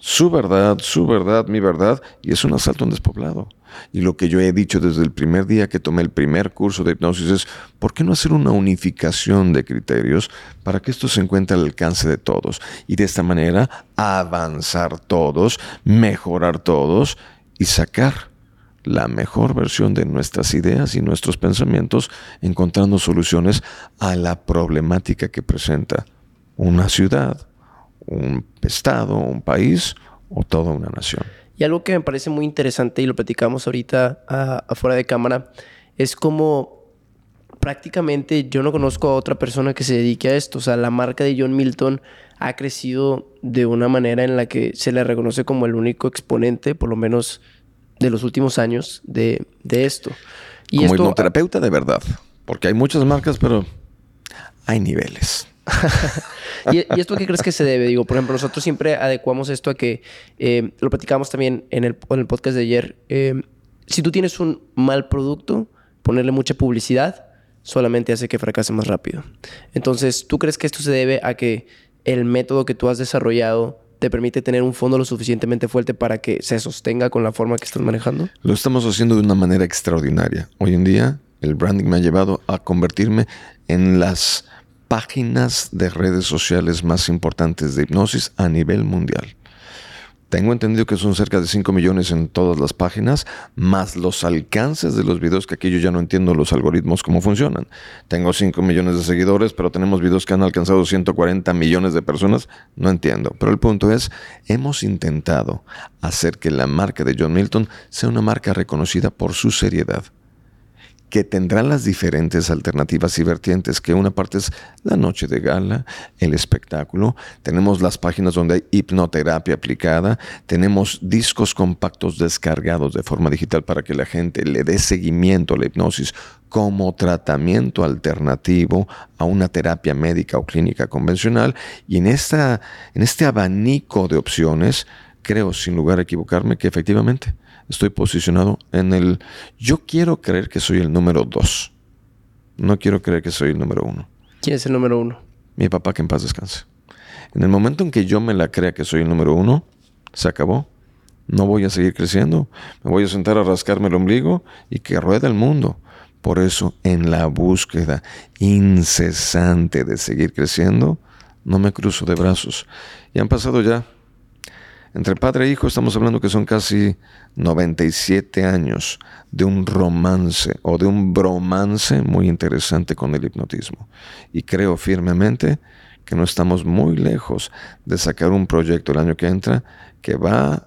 su verdad, su verdad, mi verdad, y es un asalto en despoblado. Y lo que yo he dicho desde el primer día que tomé el primer curso de hipnosis es, ¿por qué no hacer una unificación de criterios para que esto se encuentre al alcance de todos? Y de esta manera avanzar todos, mejorar todos y sacar la mejor versión de nuestras ideas y nuestros pensamientos, encontrando soluciones a la problemática que presenta una ciudad, un estado, un país o toda una nación. Y algo que me parece muy interesante y lo platicamos ahorita afuera de cámara es como prácticamente yo no conozco a otra persona que se dedique a esto. O sea, la marca de John Milton ha crecido de una manera en la que se le reconoce como el único exponente, por lo menos de los últimos años de, esto. Y Como esto, hipnoterapeuta de verdad, porque hay muchas marcas, pero hay niveles. ¿Y, esto qué crees que se debe? Digo, por ejemplo, nosotros siempre adecuamos esto a que, eh, lo platicamos también en el, en el podcast de ayer, eh, si tú tienes un mal producto, ponerle mucha publicidad solamente hace que fracase más rápido. Entonces, ¿tú crees que esto se debe a que el método que tú has desarrollado te permite tener un fondo lo suficientemente fuerte para que se sostenga con la forma que estás manejando? Lo estamos haciendo de una manera extraordinaria. Hoy en día el branding me ha llevado a convertirme en las páginas de redes sociales más importantes de hipnosis a nivel mundial. Tengo entendido que son cerca de 5 millones en todas las páginas, más los alcances de los videos, que aquí yo ya no entiendo los algoritmos cómo funcionan. Tengo 5 millones de seguidores, pero tenemos videos que han alcanzado 140 millones de personas. No entiendo. Pero el punto es, hemos intentado hacer que la marca de John Milton sea una marca reconocida por su seriedad que tendrán las diferentes alternativas y vertientes, que una parte es la noche de gala, el espectáculo, tenemos las páginas donde hay hipnoterapia aplicada, tenemos discos compactos descargados de forma digital para que la gente le dé seguimiento a la hipnosis como tratamiento alternativo a una terapia médica o clínica convencional. Y en, esta, en este abanico de opciones, creo sin lugar a equivocarme que efectivamente estoy posicionado en el... Yo quiero creer que soy el número dos. No quiero creer que soy el número uno. ¿Quién es el número uno? Mi papá, que en paz descanse. En el momento en que yo me la crea que soy el número uno, se acabó. No voy a seguir creciendo. Me voy a sentar a rascarme el ombligo y que rueda el mundo. Por eso, en la búsqueda incesante de seguir creciendo, no me cruzo de brazos. Y han pasado ya entre padre e hijo estamos hablando que son casi 97 años de un romance o de un bromance muy interesante con el hipnotismo. Y creo firmemente que no estamos muy lejos de sacar un proyecto el año que entra que va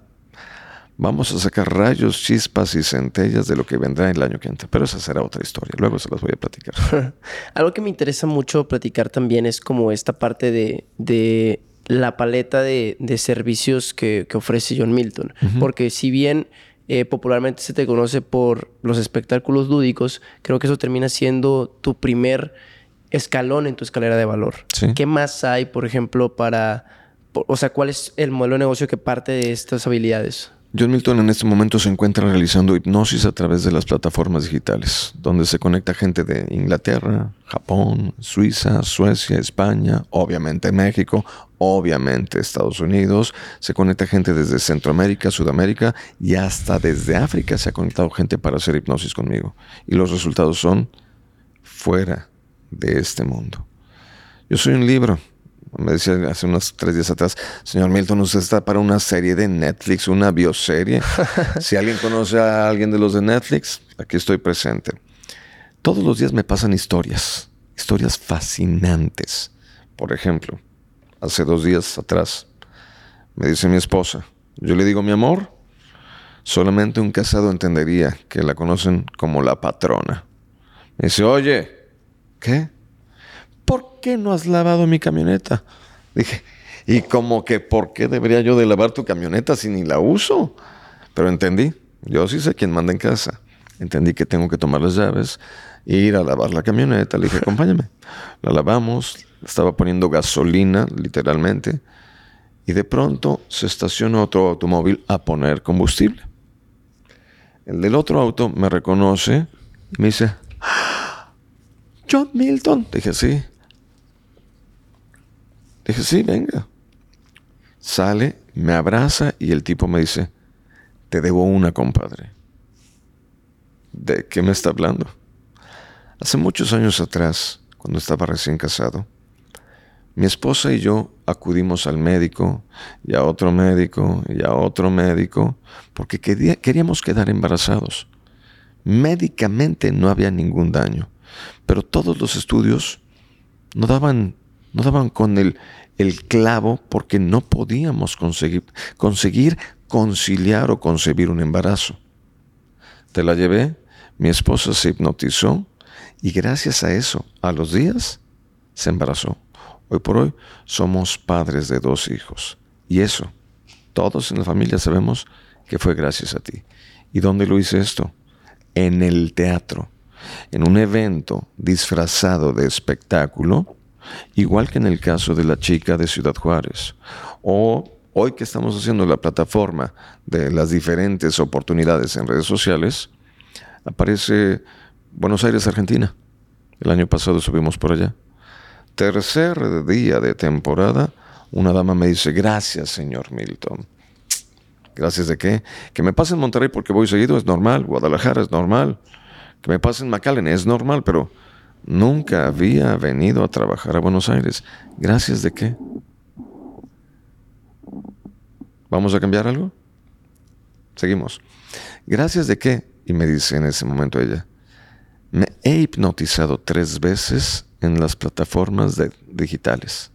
vamos a sacar rayos, chispas y centellas de lo que vendrá el año que entra. Pero esa será otra historia. Luego se las voy a platicar. Algo que me interesa mucho platicar también es como esta parte de, de la paleta de, servicios que, ofrece John Milton. Porque si bien eh, popularmente se te conoce por los espectáculos lúdicos, creo que eso termina siendo tu primer escalón en tu escalera de valor. ¿Qué más hay, por ejemplo, para, o sea, ¿cuál es el modelo de negocio que parte de estas habilidades? John Milton en este momento se encuentra realizando hipnosis a través de las plataformas digitales, donde se conecta gente de Inglaterra, Japón, Suiza, Suecia, España, obviamente México, obviamente Estados Unidos, se conecta gente desde Centroamérica, Sudamérica y hasta desde África se ha conectado gente para hacer hipnosis conmigo. Y los resultados son fuera de este mundo. Yo soy un libro, me decía hace unos tres días atrás, señor Milton, usted está para una serie de Netflix, una bioserie. si alguien conoce a alguien de los de Netflix, aquí estoy presente. Todos los días me pasan historias, historias fascinantes. Por ejemplo, hace dos días atrás, me dice mi esposa, yo le digo, mi amor, solamente un casado entendería que la conocen como la patrona. Me dice, oye, ¿qué? ¿por qué no has lavado mi camioneta? Dije, y como que, ¿por qué debería yo de lavar tu camioneta si ni la uso? Pero entendí, yo sí sé quién manda en casa. Entendí que tengo que tomar las llaves, ir a lavar la camioneta. Le dije, acompáñame. La lavamos, estaba poniendo gasolina, literalmente, y de pronto se estaciona otro automóvil a poner combustible. El del otro auto me reconoce me dice, ¡Ah! John Milton. Dije, sí. Dije, sí, venga. Sale, me abraza y el tipo me dice, te debo una, compadre. ¿De qué me está hablando? Hace muchos años atrás, cuando estaba recién casado, mi esposa y yo acudimos al médico y a otro médico y a otro médico porque queríamos quedar embarazados. Médicamente no había ningún daño, pero todos los estudios no daban no daban con el, el clavo porque no podíamos conseguir, conseguir conciliar o concebir un embarazo. Te la llevé, mi esposa se hipnotizó y gracias a eso, a los días, se embarazó. Hoy por hoy somos padres de dos hijos. Y eso, todos en la familia sabemos que fue gracias a ti. ¿Y dónde lo hice esto? En el teatro, en un evento disfrazado de espectáculo igual que en el caso de la chica de Ciudad Juárez. O hoy que estamos haciendo la plataforma de las diferentes oportunidades en redes sociales, aparece Buenos Aires, Argentina. El año pasado subimos por allá. Tercer día de temporada, una dama me dice, gracias, señor Milton. ¿Gracias de qué? Que me pase en Monterrey porque voy seguido, es normal. Guadalajara es normal. Que me pase en McAllen es normal, pero Nunca había venido a trabajar a Buenos Aires. ¿Gracias de qué? ¿Vamos a cambiar algo? Seguimos. ¿Gracias de qué? Y me dice en ese momento ella, me he hipnotizado tres veces en las plataformas digitales.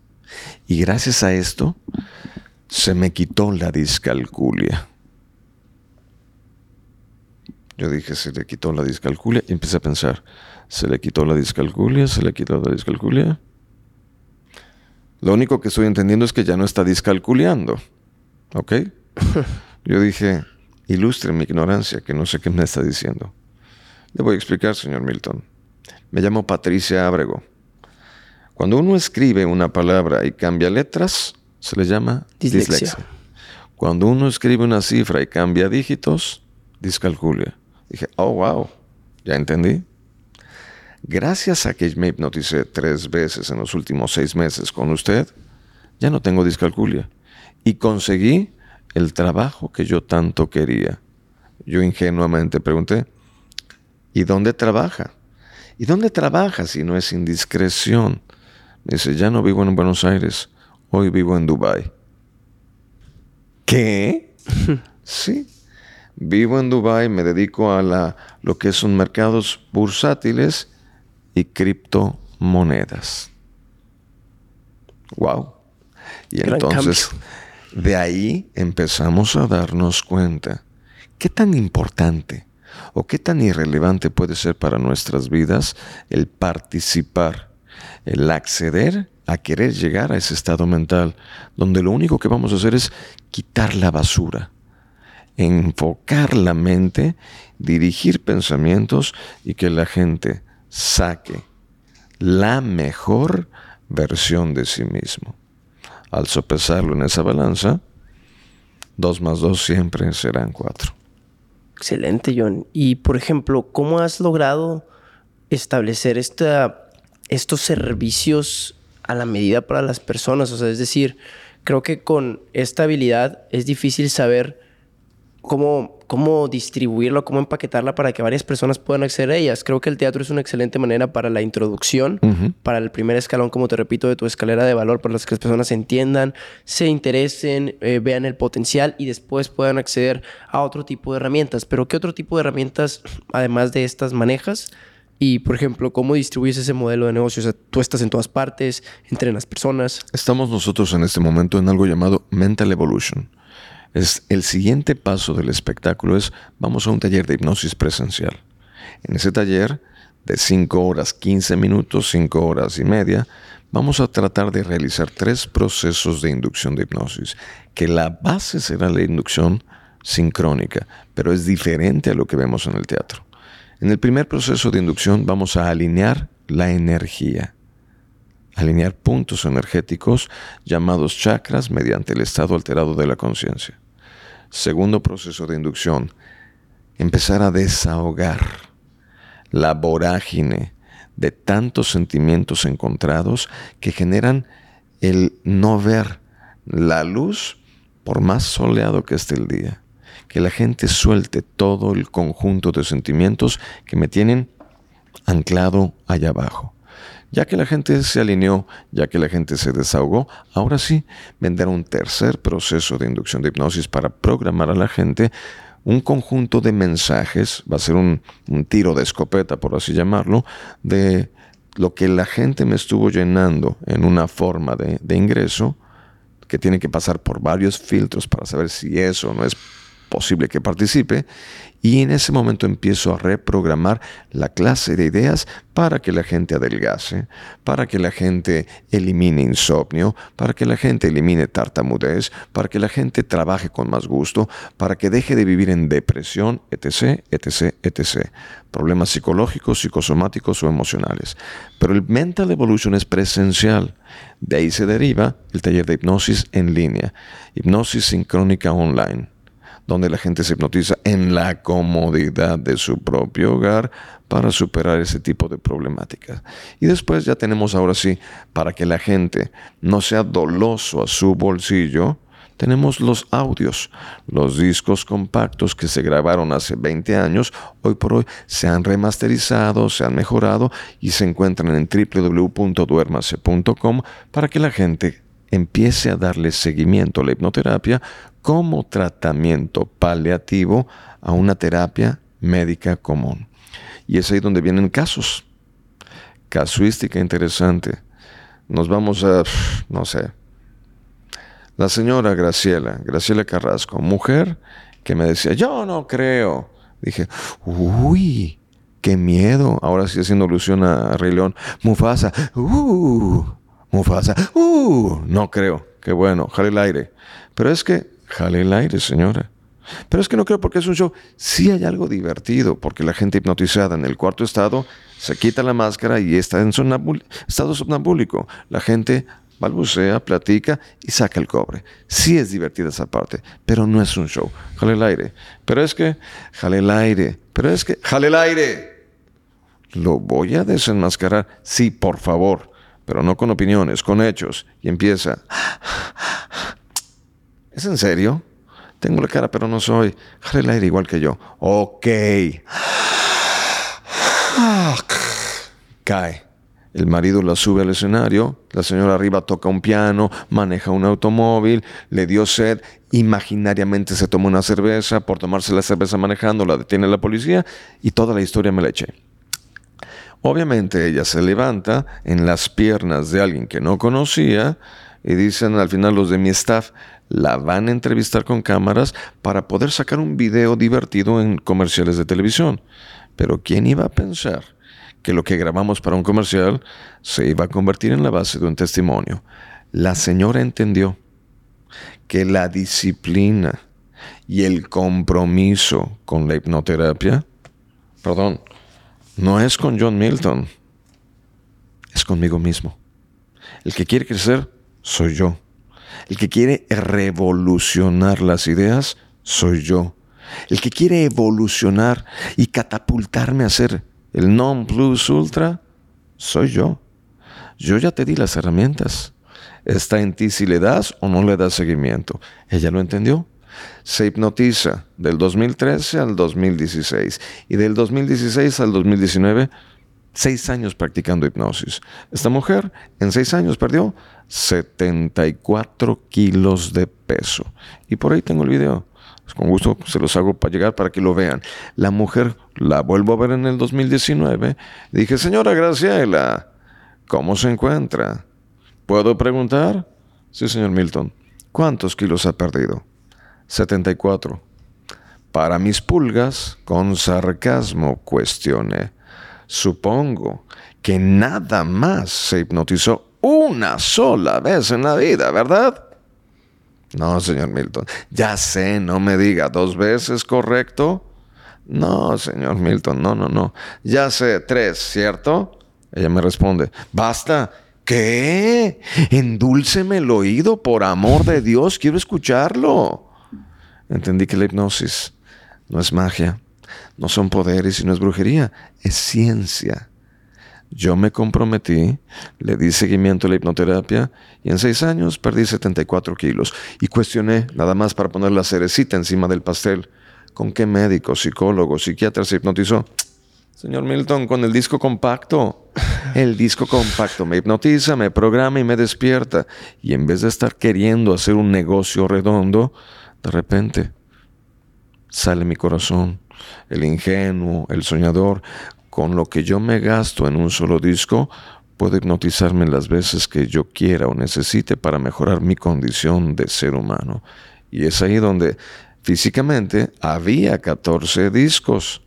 Y gracias a esto se me quitó la discalculia. Yo dije, se le quitó la discalculia y empecé a pensar, se le quitó la discalculia, se le quitó la discalculia. Lo único que estoy entendiendo es que ya no está discalculeando. ¿Ok? Yo dije, ilustre mi ignorancia, que no sé qué me está diciendo. Le voy a explicar, señor Milton. Me llamo Patricia Ábrego. Cuando uno escribe una palabra y cambia letras, se le llama dislexia. Cuando uno escribe una cifra y cambia dígitos, discalculia. Dije, oh, wow, ya entendí. Gracias a que me hipnoticé tres veces en los últimos seis meses con usted, ya no tengo discalculia. Y conseguí el trabajo que yo tanto quería. Yo ingenuamente pregunté, ¿y dónde trabaja? ¿Y dónde trabaja si no es indiscreción? Me dice, ya no vivo en Buenos Aires, hoy vivo en Dubái. ¿Qué? sí. Vivo en Dubái, me dedico a la, lo que son mercados bursátiles y criptomonedas. Wow. Y entonces, de ahí empezamos a darnos cuenta qué tan importante o qué tan irrelevante puede ser para nuestras vidas el participar, el acceder a querer llegar a ese estado mental donde lo único que vamos a hacer es quitar la basura, enfocar la mente, dirigir pensamientos y que la gente saque la mejor versión de sí mismo. al sopesarlo en esa balanza, dos más dos siempre serán cuatro. Excelente, John. Y por ejemplo, ¿cómo has logrado establecer esta, estos servicios a la medida para las personas? O sea, es decir, creo que con esta habilidad es difícil saber cómo, cómo distribuirla, cómo empaquetarla para que varias personas puedan acceder a ellas. Creo que el teatro es una excelente manera para la introducción, para el primer escalón, como te repito, de tu escalera de valor, para que las personas entiendan, se interesen, eh, vean el potencial y después puedan acceder a otro tipo de herramientas. Pero ¿qué otro tipo de herramientas, además de estas, manejas? Y, por ejemplo, ¿cómo distribuyes ese modelo de negocio? O sea, tú estás en todas partes, entrenas personas. Estamos nosotros en este momento en algo llamado Mental Evolution. Es el siguiente paso del espectáculo es vamos a un taller de hipnosis presencial. En ese taller de 5 horas 15 minutos, 5 horas y media, vamos a tratar de realizar tres procesos de inducción de hipnosis, que la base será la inducción sincrónica, pero es diferente a lo que vemos en el teatro. En el primer proceso de inducción vamos a alinear la energía, alinear puntos energéticos llamados chakras mediante el estado alterado de la conciencia. Segundo proceso de inducción, empezar a desahogar la vorágine de tantos sentimientos encontrados que generan el no ver la luz por más soleado que esté el día que la gente suelte todo el conjunto de sentimientos que me tienen anclado allá abajo. Ya que la gente se alineó, ya que la gente se desahogó, ahora sí vendrá un tercer proceso de inducción de hipnosis para programar a la gente un conjunto de mensajes, va a ser un, tiro de escopeta, por así llamarlo, de lo que la gente me estuvo llenando en una forma de, de ingreso, que tiene que pasar por varios filtros para saber si eso no es posible que participe, y en ese momento empiezo a reprogramar la clase de ideas para que la gente adelgace, para que la gente elimine insomnio, para que la gente elimine tartamudez, para que la gente trabaje con más gusto, para que deje de vivir en depresión, etc., etc., etc. Problemas psicológicos, psicosomáticos o emocionales. Pero el Mental Evolution es presencial. De ahí se deriva el taller de hipnosis en línea, hipnosis sincrónica online donde la gente se hipnotiza en la comodidad de su propio hogar para superar ese tipo de problemáticas. Y después ya tenemos ahora sí, para que la gente no sea doloso a su bolsillo, tenemos los audios, los discos compactos que se grabaron hace 20 años, hoy por hoy se han remasterizado, se han mejorado y se encuentran en www.duermase.com para que la gente empiece a darle seguimiento a la hipnoterapia como tratamiento paliativo a una terapia médica común. Y es ahí donde vienen casos. Casuística interesante. Nos vamos a, no sé, la señora Graciela, Graciela Carrasco, mujer que me decía, yo no creo. Dije, uy, qué miedo. Ahora sí haciendo alusión a Rey León. Mufasa, uh, Mufasa, uh, no creo. Qué bueno, jale el aire. Pero es que Jale el aire, señora. Pero es que no creo porque es un show. Sí hay algo divertido, porque la gente hipnotizada en el cuarto estado se quita la máscara y está en estado somnambúlico. La gente balbucea, platica y saca el cobre. Sí es divertida esa parte, pero no es un show. Jale el aire. Pero es que, jale el aire. Pero es que, jale el aire. Lo voy a desenmascarar. Sí, por favor. Pero no con opiniones, con hechos. Y empieza. ¿Es en serio? Tengo la cara, pero no soy. Jale el aire igual que yo. Ok. Cae. El marido la sube al escenario, la señora arriba toca un piano, maneja un automóvil, le dio sed, imaginariamente se toma una cerveza, por tomarse la cerveza manejando la detiene la policía y toda la historia me la eché. Obviamente ella se levanta en las piernas de alguien que no conocía y dicen al final los de mi staff, la van a entrevistar con cámaras para poder sacar un video divertido en comerciales de televisión. Pero ¿quién iba a pensar que lo que grabamos para un comercial se iba a convertir en la base de un testimonio? La señora entendió que la disciplina y el compromiso con la hipnoterapia, perdón, no es con John Milton, es conmigo mismo. El que quiere crecer soy yo. El que quiere revolucionar las ideas, soy yo. El que quiere evolucionar y catapultarme a ser el non plus ultra, soy yo. Yo ya te di las herramientas. Está en ti si le das o no le das seguimiento. Ella lo entendió. Se hipnotiza del 2013 al 2016 y del 2016 al 2019 seis años practicando hipnosis. Esta mujer en seis años perdió 74 kilos de peso. Y por ahí tengo el video. Con gusto se los hago para llegar para que lo vean. La mujer la vuelvo a ver en el 2019. Dije, señora Graciela, ¿cómo se encuentra? ¿Puedo preguntar? Sí, señor Milton. ¿Cuántos kilos ha perdido? 74. Para mis pulgas, con sarcasmo cuestioné. Supongo que nada más se hipnotizó una sola vez en la vida, ¿verdad? No, señor Milton. Ya sé, no me diga dos veces, ¿correcto? No, señor Milton, no, no, no. Ya sé, tres, ¿cierto? Ella me responde, basta. ¿Qué? Endúlceme el oído, por amor de Dios, quiero escucharlo. Entendí que la hipnosis no es magia, no son poderes y no es brujería, es ciencia. Yo me comprometí, le di seguimiento a la hipnoterapia y en seis años perdí 74 kilos. Y cuestioné, nada más para poner la cerecita encima del pastel, ¿con qué médico, psicólogo, psiquiatra se hipnotizó? Señor Milton, con el disco compacto. El disco compacto me hipnotiza, me programa y me despierta. Y en vez de estar queriendo hacer un negocio redondo, de repente sale mi corazón, el ingenuo, el soñador, con lo que yo me gasto en un solo disco, puedo hipnotizarme las veces que yo quiera o necesite para mejorar mi condición de ser humano. Y es ahí donde físicamente había 14 discos.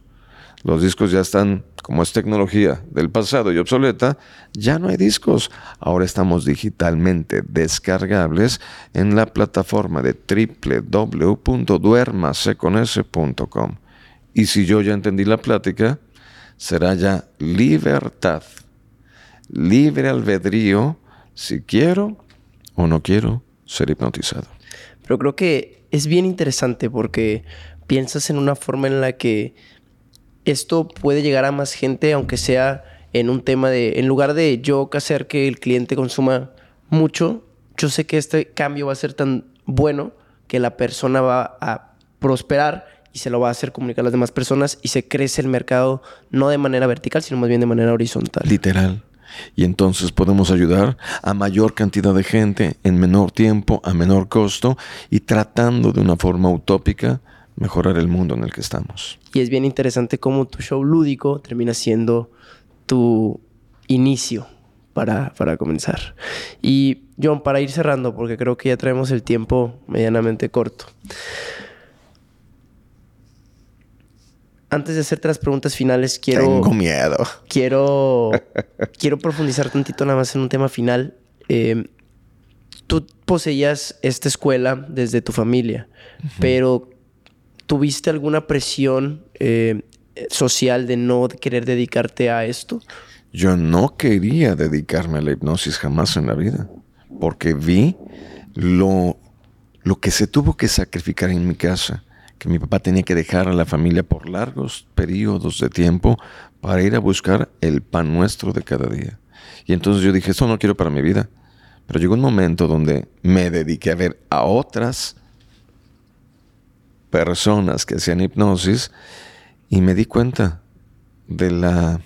Los discos ya están, como es tecnología del pasado y obsoleta, ya no hay discos. Ahora estamos digitalmente descargables en la plataforma de www.duermaseconese.com. Y si yo ya entendí la plática, será ya libertad, libre albedrío, si quiero o no quiero ser hipnotizado. Pero creo que es bien interesante porque piensas en una forma en la que esto puede llegar a más gente, aunque sea en un tema de, en lugar de yo hacer que el cliente consuma mucho, yo sé que este cambio va a ser tan bueno que la persona va a prosperar y se lo va a hacer comunicar a las demás personas y se crece el mercado no de manera vertical, sino más bien de manera horizontal. Literal. Y entonces podemos ayudar a mayor cantidad de gente en menor tiempo, a menor costo y tratando de una forma utópica mejorar el mundo en el que estamos. Y es bien interesante cómo tu show lúdico termina siendo tu inicio para, para comenzar. Y John, para ir cerrando, porque creo que ya traemos el tiempo medianamente corto. antes de hacerte las preguntas finales, quiero. Tengo miedo. Quiero. quiero profundizar tantito nada más en un tema final. Eh, tú poseías esta escuela desde tu familia, pero ¿tuviste alguna presión eh, social de no querer dedicarte a esto? Yo no quería dedicarme a la hipnosis jamás en la vida, porque vi lo, lo que se tuvo que sacrificar en mi casa que mi papá tenía que dejar a la familia por largos periodos de tiempo para ir a buscar el pan nuestro de cada día. Y entonces yo dije, esto no quiero para mi vida. Pero llegó un momento donde me dediqué a ver a otras personas que hacían hipnosis y me di cuenta de la...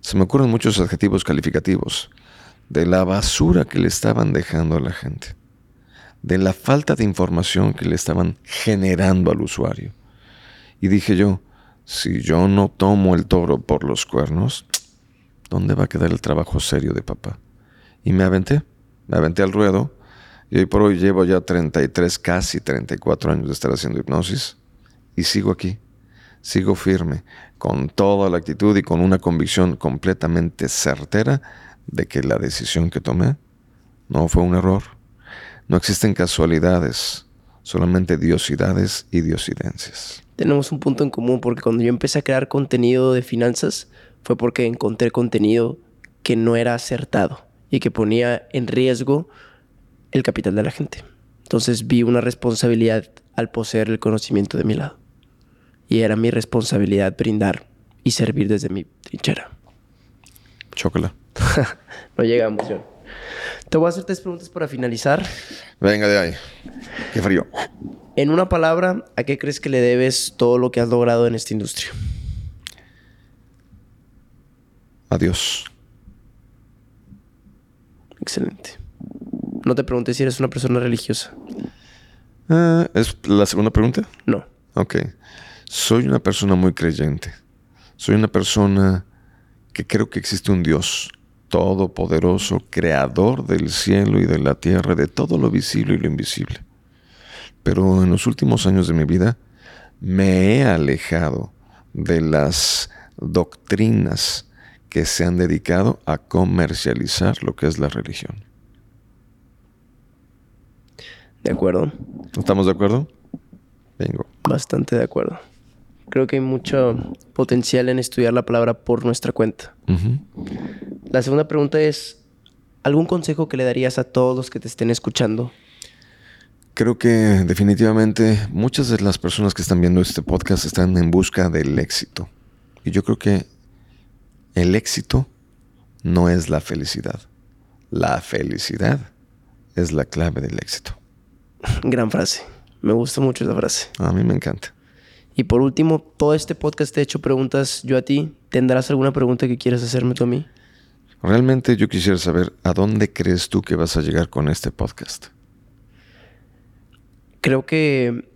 Se me ocurren muchos adjetivos calificativos, de la basura que le estaban dejando a la gente de la falta de información que le estaban generando al usuario. Y dije yo, si yo no tomo el toro por los cuernos, ¿dónde va a quedar el trabajo serio de papá? Y me aventé, me aventé al ruedo, y hoy por hoy llevo ya 33, casi 34 años de estar haciendo hipnosis, y sigo aquí, sigo firme, con toda la actitud y con una convicción completamente certera de que la decisión que tomé no fue un error no existen casualidades, solamente diosidades y diosidencias. Tenemos un punto en común porque cuando yo empecé a crear contenido de finanzas fue porque encontré contenido que no era acertado y que ponía en riesgo el capital de la gente. Entonces vi una responsabilidad al poseer el conocimiento de mi lado. Y era mi responsabilidad brindar y servir desde mi trinchera. Chócala. no llega emoción. Te voy a hacer tres preguntas para finalizar. Venga de ahí. Qué frío. En una palabra, ¿a qué crees que le debes todo lo que has logrado en esta industria? Adiós. Excelente. No te pregunté si eres una persona religiosa. Ah, ¿Es la segunda pregunta? No. Ok. Soy una persona muy creyente. Soy una persona que creo que existe un Dios todopoderoso, creador del cielo y de la tierra, de todo lo visible y lo invisible. Pero en los últimos años de mi vida me he alejado de las doctrinas que se han dedicado a comercializar lo que es la religión. De acuerdo. ¿Estamos de acuerdo? Vengo. Bastante de acuerdo. Creo que hay mucho potencial en estudiar la palabra por nuestra cuenta. La segunda pregunta es, ¿algún consejo que le darías a todos los que te estén escuchando? Creo que definitivamente muchas de las personas que están viendo este podcast están en busca del éxito. Y yo creo que el éxito no es la felicidad. La felicidad es la clave del éxito. Gran frase. Me gusta mucho esa frase. A mí me encanta. Y por último, todo este podcast te he hecho preguntas yo a ti. ¿Tendrás alguna pregunta que quieras hacerme tú a mí? Realmente yo quisiera saber a dónde crees tú que vas a llegar con este podcast. Creo que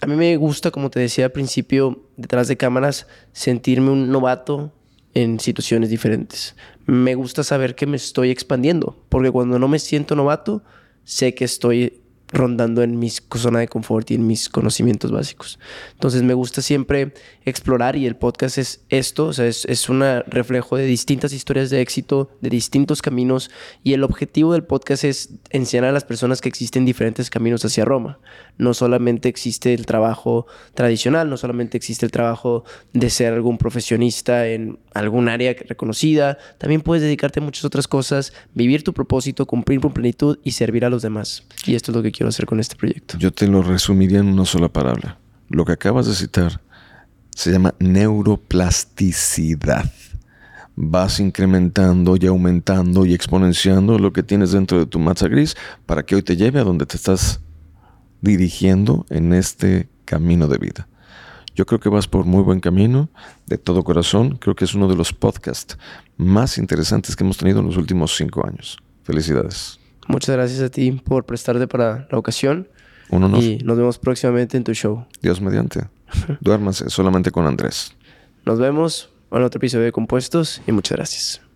a mí me gusta, como te decía al principio, detrás de cámaras, sentirme un novato en situaciones diferentes. Me gusta saber que me estoy expandiendo, porque cuando no me siento novato, sé que estoy rondando en mi zona de confort y en mis conocimientos básicos. Entonces me gusta siempre explorar y el podcast es esto, o sea, es, es un reflejo de distintas historias de éxito, de distintos caminos y el objetivo del podcast es enseñar a las personas que existen diferentes caminos hacia Roma. No solamente existe el trabajo tradicional, no solamente existe el trabajo de ser algún profesionista en algún área reconocida, también puedes dedicarte a muchas otras cosas, vivir tu propósito, cumplir con plenitud y servir a los demás. Y esto es lo que quiero hacer con este proyecto. Yo te lo resumiría en una sola palabra. Lo que acabas de citar se llama neuroplasticidad. Vas incrementando y aumentando y exponenciando lo que tienes dentro de tu masa gris para que hoy te lleve a donde te estás dirigiendo en este camino de vida. Yo creo que vas por muy buen camino, de todo corazón. Creo que es uno de los podcasts más interesantes que hemos tenido en los últimos cinco años. Felicidades. Muchas gracias a ti por prestarte para la ocasión. Un honor. Y nos vemos próximamente en tu show. Dios mediante. Duérmase solamente con Andrés. Nos vemos en otro episodio de Compuestos y muchas gracias.